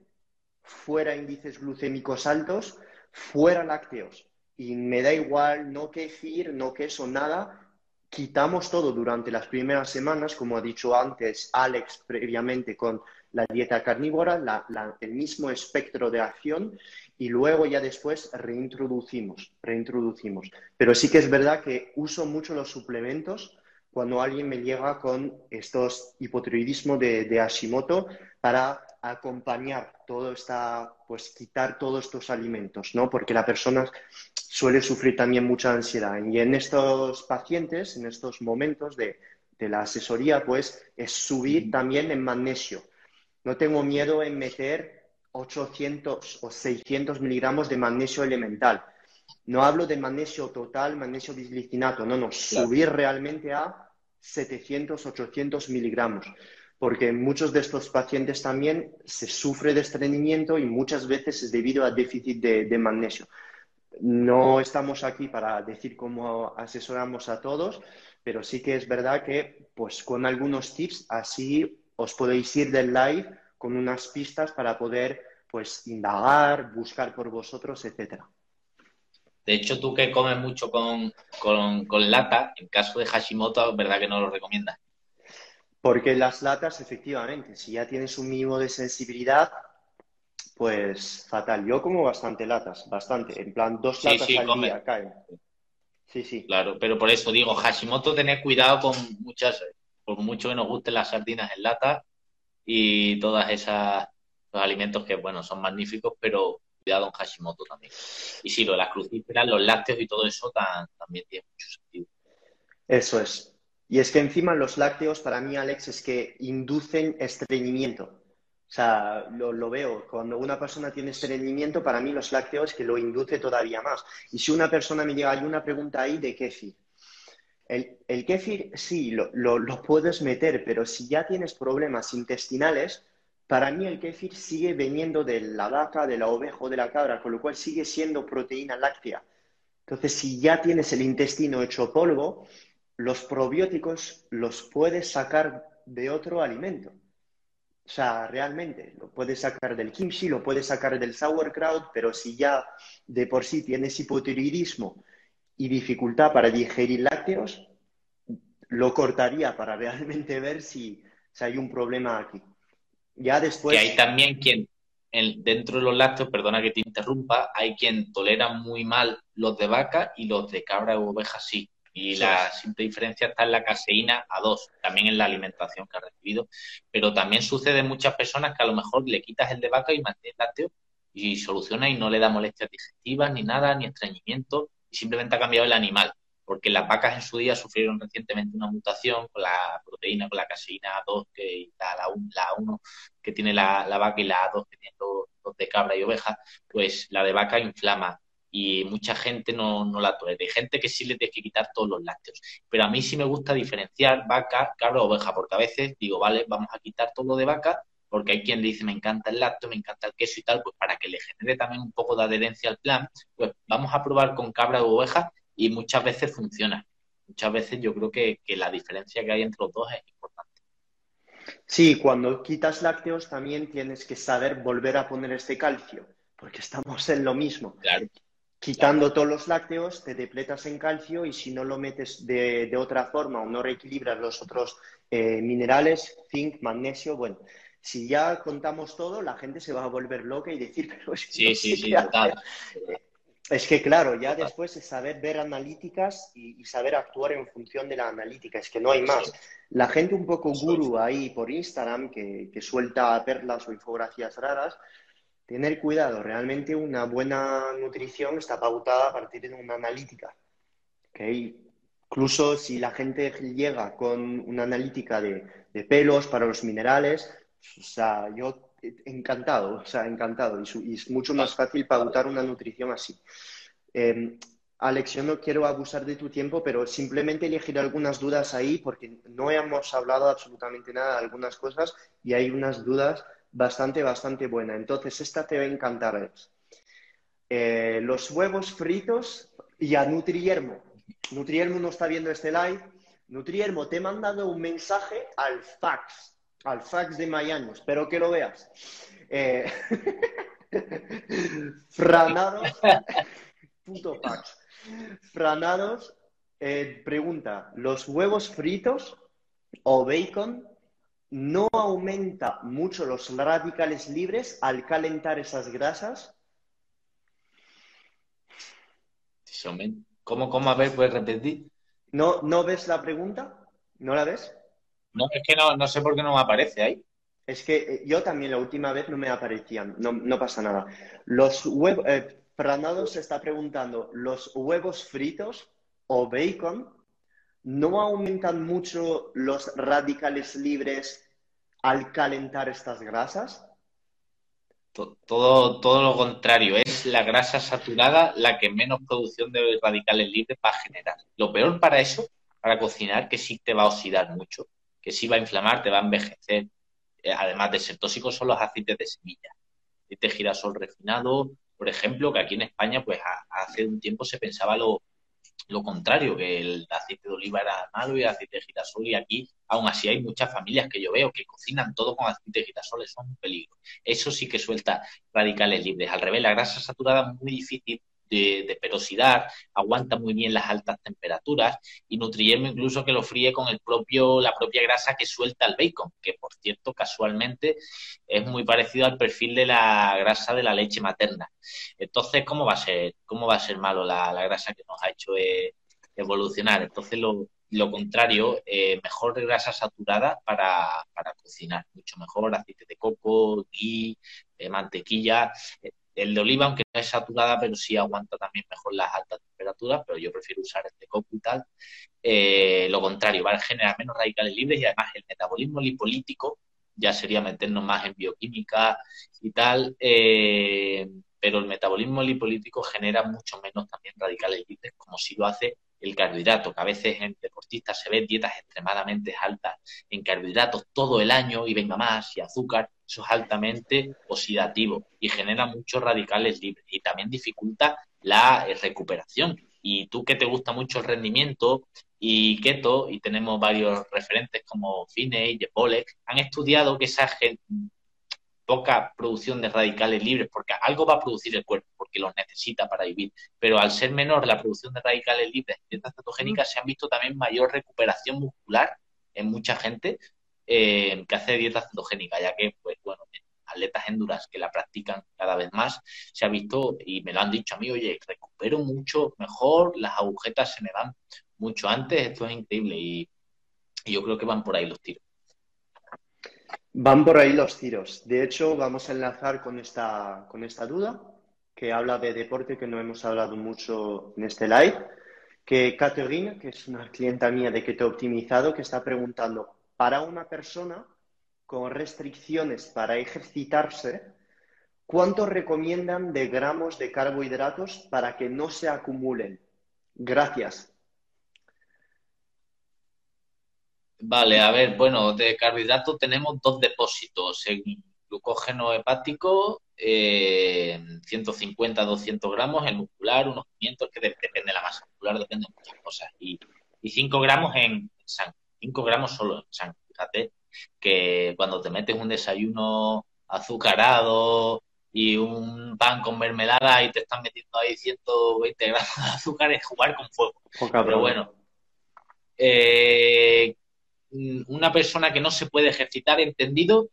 fuera índices glucémicos altos, fuera lácteos. Y me da igual, no kefir, no queso, nada. Quitamos todo durante las primeras semanas, como ha dicho antes Alex previamente con la dieta carnívora, el mismo espectro de acción y luego ya después reintroducimos, reintroducimos. Pero sí que es verdad que uso mucho los suplementos cuando alguien me llega con estos hipotiroidismo de, de Hashimoto para acompañar todo esta, pues quitar todos estos alimentos, ¿no? Porque la persona suele sufrir también mucha ansiedad. Y en estos pacientes, en estos momentos de, de la asesoría, pues es subir también en magnesio. No tengo miedo en meter 800 o 600 miligramos de magnesio elemental. No hablo de magnesio total, magnesio dislicinato, no, no, subir realmente a 700, 800 miligramos, porque muchos de estos pacientes también se sufre de estreñimiento y muchas veces es debido a déficit de, de magnesio. No estamos aquí para decir cómo asesoramos a todos, pero sí que es verdad que pues con algunos tips así os podéis ir del live con unas pistas para poder pues indagar, buscar por vosotros, etcétera. De hecho, tú que comes mucho con, con, lata, en caso de Hashimoto, ¿verdad que no lo recomiendas? Porque las latas, efectivamente, si ya tienes un mínimo de sensibilidad, pues fatal. Yo como bastante latas, bastante. En plan, dos latas al día caen. Sí, sí. Claro, pero por eso digo, Hashimoto, tened cuidado con muchas, por mucho que nos gusten las sardinas en lata, y todas esas los alimentos que, bueno, son magníficos, pero cuidado en Hashimoto también. Y sí, lo de las crucíferas, los lácteos y todo eso también tiene mucho sentido. Eso es. Y es que encima los lácteos, para mí, Alex, es que inducen estreñimiento. O sea, lo, veo. Cuando una persona tiene estreñimiento, para mí los lácteos que lo induce todavía más. Y si una persona me llega, hay una pregunta ahí de kéfir. El, kéfir sí, lo, lo, puedes meter, pero si ya tienes problemas intestinales, para mí el kéfir sigue veniendo de la vaca, de la oveja o de la cabra, con lo cual sigue siendo proteína láctea. Entonces, si ya tienes el intestino hecho polvo, los probióticos los puedes sacar de otro alimento. O sea, realmente, lo puedes sacar del kimchi, lo puedes sacar del sauerkraut, pero si ya de por sí tienes hipotiroidismo y dificultad para digerir lácteos, lo cortaría para realmente ver si, hay un problema aquí. Ya después. Y hay también quien, dentro de los lácteos, perdona que te interrumpa, hay quien tolera muy mal los de vaca y los de cabra o oveja sí. Y la simple diferencia está en la caseína a dos, también en la alimentación que ha recibido. Pero también sucede en muchas personas que a lo mejor le quitas el de vaca y mantienes lácteo y soluciona y no le da molestias digestivas ni nada, ni estreñimiento, y simplemente ha cambiado el animal. Porque las vacas en su día sufrieron recientemente una mutación con la proteína, con la caseína A2 que, la, la, 1 que tiene la, vaca y la A2 que tiene los de cabra y oveja, pues la de vaca inflama y mucha gente no, no la tolera. Hay gente que sí le tienes que quitar todos los lácteos. Pero a mí sí me gusta diferenciar vaca, cabra o oveja, porque a veces digo, vale, vamos a quitar todo lo de vaca, porque hay quien le dice, me encanta el lácteo, me encanta el queso y tal, pues para que le genere también un poco de adherencia al plan, pues vamos a probar con cabra o oveja y muchas veces funciona. Muchas veces yo creo que, que la diferencia que hay entre los dos es importante. Sí, cuando quitas lácteos también tienes que saber volver a poner este calcio, porque estamos en lo mismo. Claro. Quitando todos los lácteos, te depletas en calcio y si no lo metes de, otra forma o no reequilibras los otros eh, minerales, zinc, magnesio, bueno, si ya contamos todo, la gente se va a volver loca y decir, <laughs> pero es que, sí, sí, sí, es que claro, ya después es saber ver analíticas y, saber actuar en función de la analítica, es que no hay más. La gente un poco guru ahí por Instagram que, que suelta perlas o infografías raras, tener cuidado, realmente una buena nutrición está pautada a partir de una analítica. Incluso si la gente llega con una analítica de, pelos para los minerales, o sea, yo encantado, o sea, encantado. Y, es mucho más fácil pautar una nutrición así. Eh, Alex, yo no quiero abusar de tu tiempo, pero simplemente elegir algunas dudas ahí porque no hemos hablado absolutamente nada de algunas cosas y hay unas dudas bastante, bastante buena. Entonces, esta te va a encantar. Eh, los huevos fritos y a Nutriermo. Nutriermo no está viendo este live. Nutriermo, te he mandado un mensaje al fax, al fax de Miami. Espero que lo veas. Eh, <laughs> franados, <laughs> puto fax. Franados, eh, pregunta, ¿los huevos fritos o bacon no aumenta mucho los radicales libres al calentar esas grasas. ¿Cómo, cómo? A ver, ¿puedes repetir? ¿No, ¿No ves la pregunta? ¿No la ves? No, es que no, sé por qué no me aparece ahí. Es que eh, yo también la última vez no me aparecían, no, pasa nada. Los huevos, eh, se está preguntando, ¿los huevos fritos o bacon no aumentan mucho los radicales libres al calentar estas grasas? Todo, todo lo contrario, es la grasa saturada la que menos producción de radicales libres va a generar. Lo peor para eso, para cocinar, que sí te va a oxidar mucho, que sí va a inflamar, te va a envejecer, eh, además de ser tóxico, son los aceites de semilla. Aceite girasol refinado, por ejemplo, que aquí en España, pues hace un tiempo se pensaba lo, lo contrario, que el aceite de oliva era malo y el aceite de girasol y aquí aún así hay muchas familias que yo veo que cocinan todo con aceite de girasol, eso es un peligro. Eso sí que suelta radicales libres. Al revés, la grasa saturada es muy difícil de, perosidad, aguanta muy bien las altas temperaturas y Nutriermo incluso que lo fríe con el propio, la propia grasa que suelta el bacon, que por cierto casualmente es muy parecido al perfil de la grasa de la leche materna. Entonces, ¿cómo va a ser, cómo va a ser malo la, grasa que nos ha hecho eh, evolucionar? Entonces, lo, lo contrario, eh, mejor grasa saturada para, para, cocinar, mucho mejor, aceite de coco, ghee, eh, mantequilla. El de oliva, aunque no es saturada, pero sí aguanta también mejor las altas temperaturas, pero yo prefiero usar el de coco y tal. Eh, lo contrario, va a generar menos radicales libres y además el metabolismo lipolítico ya sería meternos más en bioquímica y tal, eh, pero el metabolismo lipolítico genera mucho menos también radicales libres, como si lo hace el carbohidrato, que a veces en deportistas se ven dietas extremadamente altas en carbohidratos todo el año y venga más, y azúcar, eso es altamente oxidativo y genera muchos radicales libres y también dificulta la eh, recuperación. Y tú que te gusta mucho el rendimiento y keto, y tenemos varios referentes como Finney, Jepolek, han estudiado que esa poca producción de radicales libres, porque algo va a producir el cuerpo, porque los necesita para vivir, pero al ser menor la producción de radicales libres en dietas cetogénicas, se han visto también mayor recuperación muscular en mucha gente eh, que hace dieta cetogénica, ya que, pues bueno, atletas enduras que la practican cada vez más, se ha visto y me lo han dicho a mí, oye, recupero mucho mejor, las agujetas se me van mucho antes, esto es increíble y, yo creo que van por ahí los tiros. Van por ahí los tiros. De hecho, vamos a enlazar con esta, con esta duda que habla de deporte que no hemos hablado mucho en este live, que Catherine, que es una clienta mía de he optimizado, que está preguntando, para una persona con restricciones para ejercitarse, ¿cuánto recomiendan de gramos de carbohidratos para que no se acumulen? Gracias. Vale, a ver, bueno, de carbohidratos tenemos dos depósitos, en glucógeno hepático, eh, 150, 200 gramos, en muscular, unos 500, que depende de la masa muscular, depende de muchas cosas, y, y 5 gramos en sangre, 5 gramos solo en sangre, fíjate, que cuando te metes un desayuno azucarado y un pan con mermelada y te están metiendo ahí 120 gramos de azúcar, es jugar con fuego. Pero bueno, eh, una persona que no se puede ejercitar, entendido,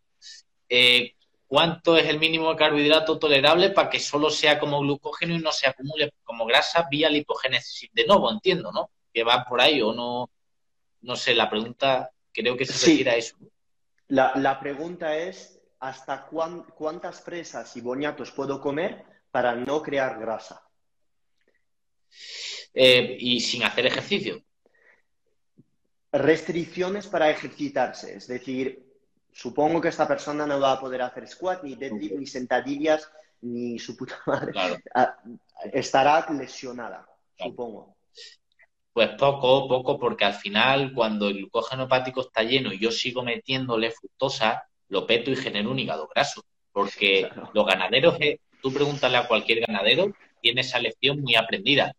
eh, cuánto es el mínimo de carbohidrato tolerable para que solo sea como glucógeno y no se acumule como grasa vía lipogénesis de nuevo, entiendo, ¿no? Que va por ahí o no, no sé, la pregunta creo que se refiere a eso. La, pregunta es, ¿hasta cuántas fresas y boñatos puedo comer para no crear grasa? Eh, y sin hacer ejercicio. Restricciones para ejercitarse, es decir, supongo que esta persona no va a poder hacer squat, ni deadlift, ni sentadillas, ni su puta madre. Ah, estará lesionada, supongo. Pues poco, poco, porque al final, cuando el glucógeno hepático está lleno y yo sigo metiéndole fructosa, lo peto y genero un hígado graso. Porque <laughs> los ganaderos, tú pregúntale a cualquier ganadero, tiene esa lección muy aprendida.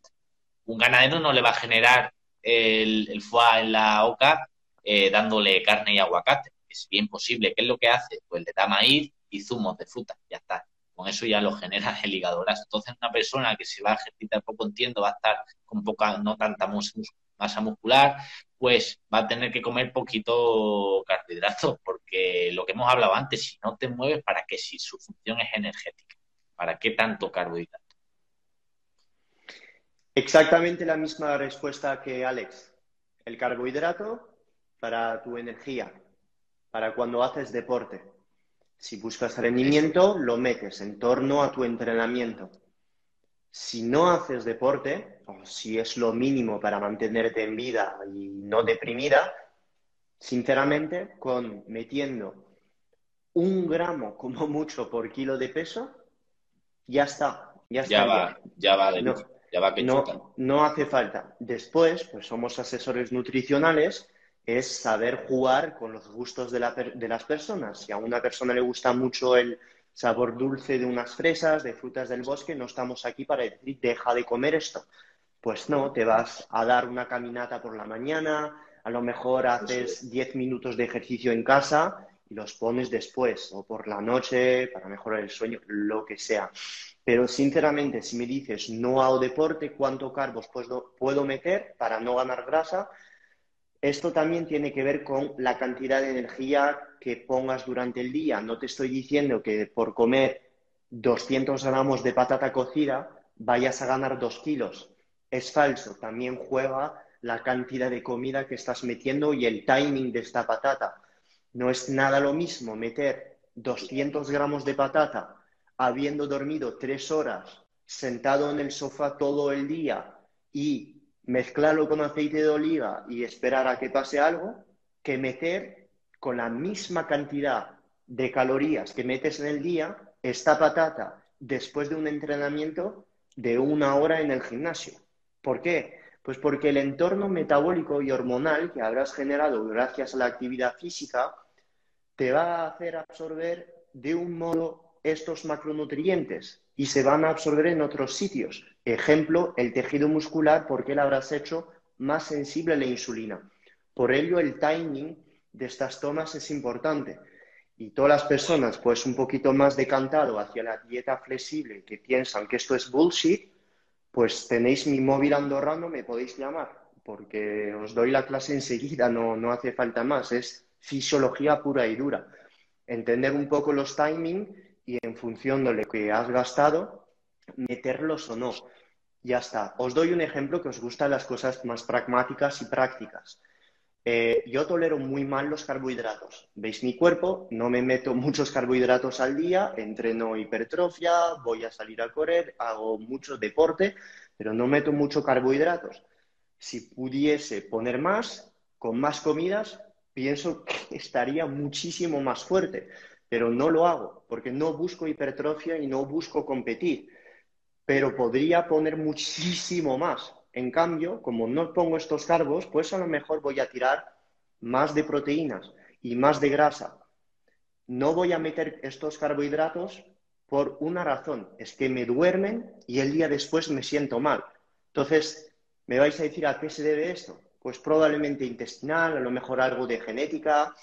Un ganadero no le va a generar el, el en la oca eh, dándole carne y aguacate. Es bien posible. ¿Qué es lo que hace? Pues le da maíz y zumos de fruta. Ya está. Con eso ya lo genera el hígado graso. Entonces, una persona que se va a ejercitar poco, entiendo, va a estar con poca, no tanta masa muscular, pues va a tener que comer poquito carbohidratos, porque lo que hemos hablado antes, si no te mueves, ¿para qué? Si su función es energética, ¿para qué tanto carbohidrato? Exactamente la misma respuesta que Alex. El carbohidrato para tu energía, para cuando haces deporte. Si buscas rendimiento, lo metes en torno a tu entrenamiento. Si no haces deporte, o si es lo mínimo para mantenerte en vida y no deprimida, sinceramente, con metiendo un gramo como mucho por kilo de peso, ya está. Ya, está, va, ya, va de no, ya va que no, no hace falta. Después, pues somos asesores nutricionales es saber jugar con los gustos de, las personas. Si a una persona le gusta mucho el sabor dulce de unas fresas, de frutas del bosque, no estamos aquí para decir deja de comer esto. Pues no, te vas a dar una caminata por la mañana, a lo mejor haces 10 minutos de ejercicio en casa y los pones después, o por la noche para mejorar el sueño, lo que sea. Pero sinceramente, si me dices no hago deporte, ¿cuánto carbos puedo meter para no ganar grasa? Esto también tiene que ver con la cantidad de energía que pongas durante el día. No te estoy diciendo que por comer 200 gramos de patata cocida vayas a ganar 2 kilos. Es falso. También juega la cantidad de comida que estás metiendo y el timing de esta patata. No es nada lo mismo meter 200 gramos de patata habiendo dormido tres horas sentado en el sofá todo el día y mezclarlo con aceite de oliva y esperar a que pase algo, que meter con la misma cantidad de calorías que metes en el día esta patata después de un entrenamiento de una hora en el gimnasio. ¿Por qué? Pues porque el entorno metabólico y hormonal que habrás generado gracias a la actividad física te va a hacer absorber de un modo estos macronutrientes y se van a absorber en otros sitios. Ejemplo, el tejido muscular, porque lo habrás hecho más sensible a la insulina. Por ello, el timing de estas tomas es importante. Y todas las personas, pues un poquito más decantado hacia la dieta flexible, que piensan que esto es bullshit, pues tenéis mi móvil andorrano, me podéis llamar, porque os doy la clase enseguida, no, no hace falta más, es fisiología pura y dura. Entender un poco los timings y en función de lo que has gastado, meterlos o no. Ya está. Os doy un ejemplo que os gustan las cosas más pragmáticas y prácticas. Eh, yo tolero muy mal los carbohidratos. ¿Veis mi cuerpo? No me meto <laughs> muchos carbohidratos al día, entreno hipertrofia, voy a salir a correr, hago mucho deporte, pero no meto mucho carbohidratos. Si pudiese poner más, con más comidas, pienso <laughs> que estaría muchísimo más fuerte, pero no lo hago porque no busco hipertrofia y no busco competir, pero podría poner muchísimo más. En cambio, como no pongo estos carbos, pues a lo mejor voy a tirar más de proteínas y más de grasa. No voy a meter estos carbohidratos por una razón, es que me duermen y el día después me siento mal. Entonces, me vais a decir a qué se debe esto. Pues probablemente intestinal, a lo mejor algo de genética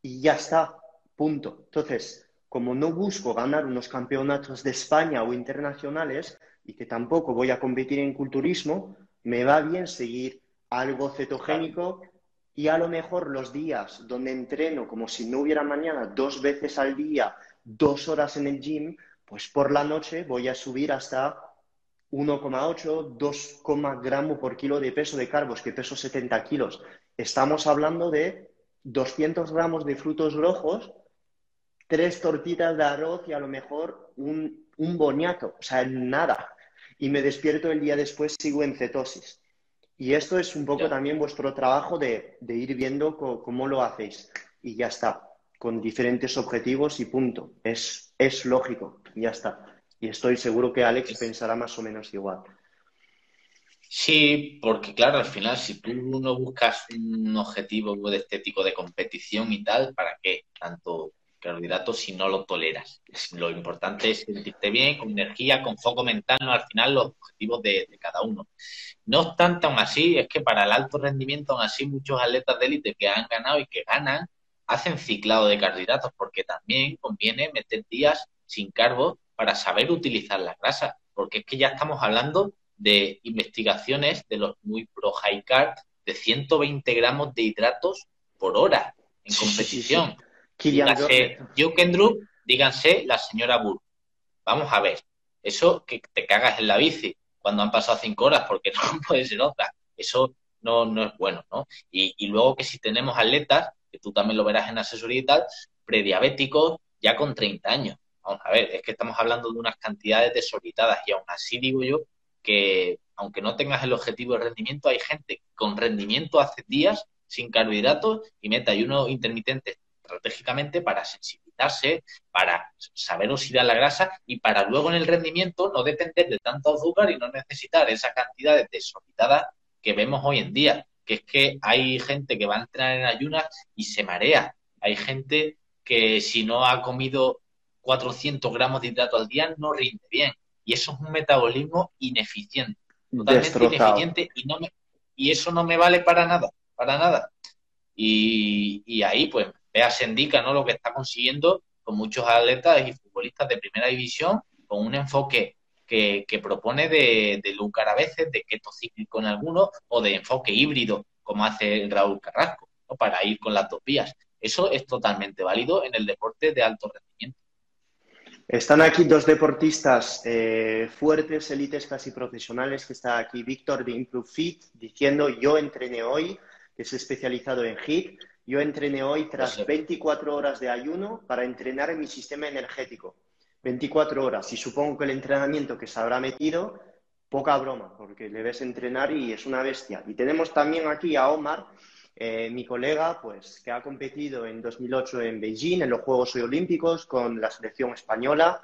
y ya está, punto. Entonces, como no busco ganar unos campeonatos de España o internacionales y que tampoco voy a competir en culturismo, me va bien seguir algo cetogénico y a lo mejor los días donde entreno como si no hubiera mañana dos veces al día, dos horas en el gym, pues por la noche voy a subir hasta 1,8, 2, gramos por kilo de peso de carbos, que peso 70 kilos. Estamos hablando de 200 gramos de frutos rojos, tres tortitas de arroz y a lo mejor un, un boniato, o sea, nada y me despierto el día después, sigo en cetosis. Y esto es un poco también vuestro trabajo de, ir viendo cómo lo hacéis. Y ya está, con diferentes objetivos y punto. Es, es lógico, ya está. Y estoy seguro que Alex pensará más o menos igual. Sí, porque claro, al final, si tú no buscas un objetivo de este tipo de competición y tal, ¿para qué? Tanto carbohidratos si no lo toleras. Lo importante es sentirte bien, con energía, con foco mental, no al final los objetivos de, cada uno. No obstante, aún así, es que para el alto rendimiento, aún así, muchos atletas de élite que han ganado y que ganan, hacen ciclado de carbohidratos, porque también conviene meter días sin carbo para saber utilizar la grasa, porque es que ya estamos hablando de investigaciones de los muy pro high carb de 120 gramos de hidratos por hora en competición. Díganse Jukendrup, díganse la señora Burr. Vamos a ver, eso que te cagas en la bici cuando han pasado cinco horas, porque <laughs> no puede ser otra. Eso no, no es bueno, ¿no? Y, luego que si tenemos atletas, que tú también lo verás en asesoría y tal, prediabéticos ya con 30 años. Vamos a ver, es que estamos hablando de unas cantidades desorbitadas y aún así digo yo que aunque no tengas el objetivo de rendimiento, hay gente con rendimiento hace días sin carbohidratos y meta ayuno intermitente estratégicamente para sensibilizarse, para saber oxidar la grasa y para luego en el rendimiento no depender de tanto azúcar y no necesitar esa cantidad de desorbitadas que vemos hoy en día. Que es que hay gente que va a entrar en ayunas y se marea. Hay gente que si no ha comido 400 gramos de hidrato al día no rinde bien. Y eso es un metabolismo ineficiente. Totalmente ineficiente y, no me, y eso no me vale para nada, para nada. Y, y ahí pues vea Sendica, ¿no? Lo que está consiguiendo con muchos atletas y futbolistas de primera división, con un enfoque que, propone de, de Lucar a veces, de keto cíclico en algunos, o de enfoque híbrido, como hace Raúl Carrasco, ¿no? para ir con las dos vías. Eso es totalmente válido en el deporte de alto rendimiento. Están aquí dos deportistas eh, fuertes, élites casi profesionales, que está aquí Víctor de Improve Fit, diciendo yo entrené hoy, que es especializado en HIIT, yo entrené hoy tras 24 horas de ayuno para entrenar mi sistema energético. 24 horas. Y supongo que el entrenamiento que se habrá metido, poca broma, porque le ves entrenar y es una bestia. Y tenemos también aquí a Omar, eh, mi colega, pues, que ha competido en 2008 en Beijing, en los Juegos Olímpicos, con la selección española,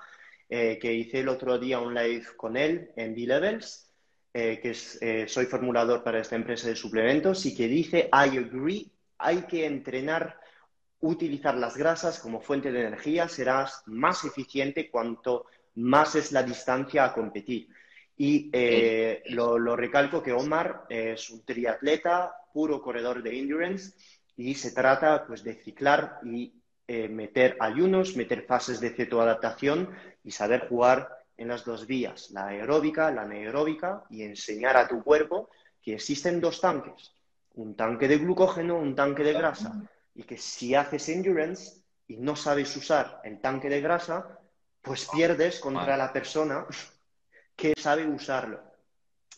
eh, que hice el otro día un live con él en B-Levels, eh, que es, soy formulador para esta empresa de suplementos, y que dice, I agree hay que entrenar, utilizar las grasas como fuente de energía, serás más eficiente cuanto más es la distancia a competir. Y eh, lo, recalco que Omar es un triatleta, puro corredor de endurance, y se trata pues, de ciclar y eh, meter ayunos, meter fases de cetoadaptación y saber jugar en las dos vías, la aeróbica, la anaeróbica, y enseñar a tu cuerpo que existen dos tanques, un tanque de glucógeno, un tanque de grasa. Y que si haces endurance y no sabes usar el tanque de grasa, pues pierdes contra la persona que sabe usarlo.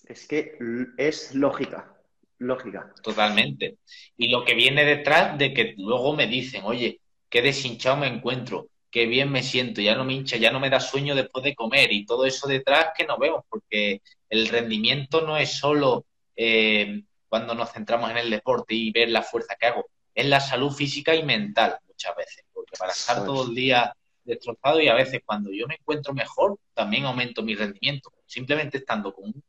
Es que es lógica, lógica. Totalmente. Y lo que viene detrás de que luego me dicen, oye, qué deshinchado me encuentro, qué bien me siento, ya no me hincha, ya no me da sueño después de comer y todo eso detrás que no vemos, porque el rendimiento no es solo eh, cuando nos centramos en el deporte y ver la fuerza que hago, es la salud física y mental muchas veces, porque para estar todo el día destrozado y a veces cuando yo me encuentro mejor, también aumento mi rendimiento. Simplemente estando con un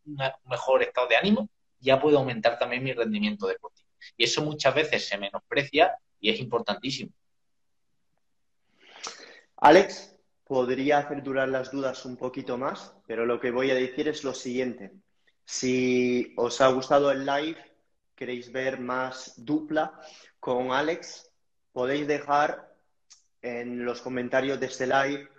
mejor estado de ánimo, ya puedo aumentar también mi rendimiento deportivo. Y eso muchas veces se menosprecia y es importantísimo. Alex, podría hacer durar las dudas un poquito más, pero lo que voy a decir es lo siguiente. Si os ha gustado el live, queréis ver más dupla con Alex, podéis dejar en los comentarios de este live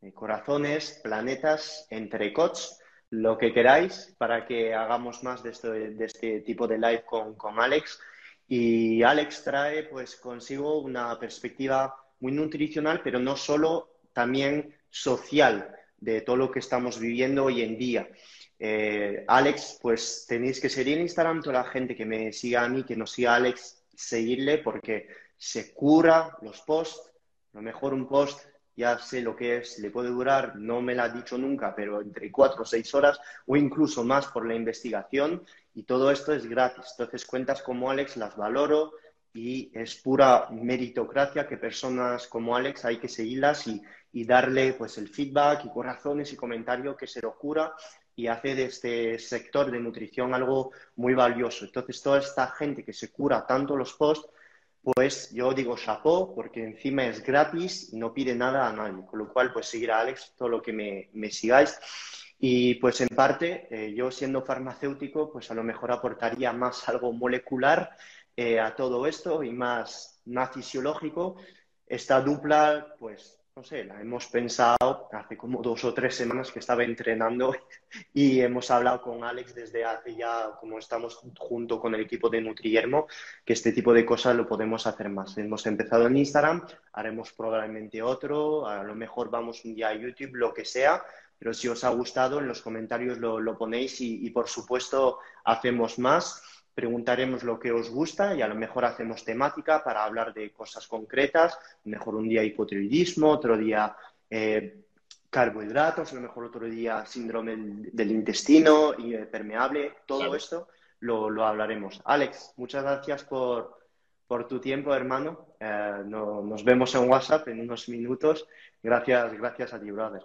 eh, corazones, planetas, entrecots, lo que queráis para que hagamos más de, de este tipo de live con, con Alex. Y Alex trae pues consigo una perspectiva muy nutricional, pero no solo, también social de todo lo que estamos viviendo hoy en día. Eh, Alex, pues tenéis que seguir en Instagram, toda la gente que me siga a mí, que no siga a Alex, seguirle porque se cura los posts. lo mejor un post, ya sé lo que es, le puede durar, no me lo ha dicho nunca, pero entre cuatro o seis horas o incluso más por la investigación y todo esto es gratis. Entonces cuentas como Alex las valoro, y es pura meritocracia que personas como Alex hay que seguirlas y, darle pues el feedback y corazones y comentarios que se lo cura y hace de este sector de nutrición algo muy valioso. Entonces, toda esta gente que se cura tanto los posts, pues yo digo chapó porque encima es gratis y no pide nada a nadie. Con lo cual, pues seguir a Alex todo lo que me, sigáis. Y pues en parte, eh, yo siendo farmacéutico, pues a lo mejor aportaría más algo molecular eh, a todo esto y más, más fisiológico. Esta dupla, pues, no sé, la hemos pensado hace como dos o tres semanas que estaba entrenando <laughs> y hemos hablado con Alex desde hace ya, como estamos junto con el equipo de Nutriermo, que este tipo de cosas lo podemos hacer más. Hemos empezado en Instagram, haremos probablemente otro, a lo mejor vamos un día a YouTube, lo que sea, pero si os ha gustado, en los comentarios lo, ponéis y, por supuesto, hacemos más preguntaremos lo que os gusta y a lo mejor hacemos temática para hablar de cosas concretas, mejor un día hipotiroidismo, otro día eh, carbohidratos, a lo mejor otro día síndrome del intestino y permeable, todo esto lo, hablaremos. Alex, muchas gracias por, tu tiempo, hermano. Eh, nos vemos en WhatsApp en unos minutos. Gracias, gracias a ti, brother.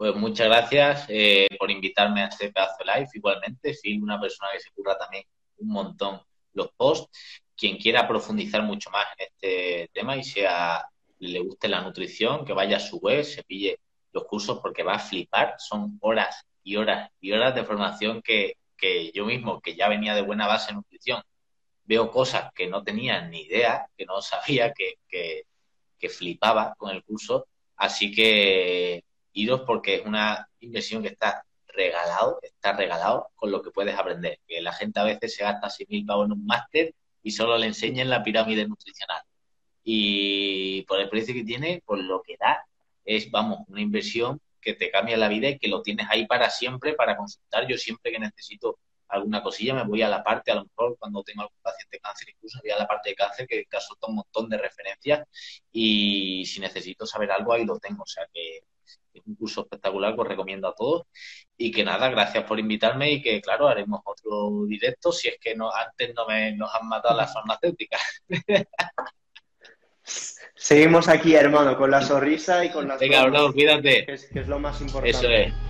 Pues muchas gracias eh, por invitarme a este pedazo de live. Igualmente, soy una persona que se curra también un montón los posts. Quien quiera profundizar mucho más en este tema y sea le guste la nutrición, que vaya a su web, se pille los cursos porque va a flipar. Son horas y horas y horas de formación que, yo mismo, que ya venía de buena base en nutrición, veo cosas que no tenía ni idea, que no sabía, que, que flipaba con el curso. Así que iros porque es una inversión que está regalado, está regalado con lo que puedes aprender. Que la gente a veces se gasta 6.000 pavos en un máster y solo le enseñan la pirámide nutricional. Y por el precio que tiene, por lo que da, es, vamos, una inversión que te cambia la vida y que lo tienes ahí para siempre, para consultar. Yo siempre que necesito alguna cosilla me voy a la parte, a lo mejor cuando tengo algún paciente de cáncer, incluso voy a la parte de cáncer que, que un montón de referencias y si necesito saber algo ahí lo tengo. O sea que es un curso espectacular que os recomiendo a todos. Y que nada, gracias por invitarme y que, claro, haremos otro directo si es que no, antes no me, nos han matado las farmacéuticas. Seguimos aquí, hermano, con la sonrisa y con las. Venga, bro, cuídate. Que es, que es lo más importante. Eso es.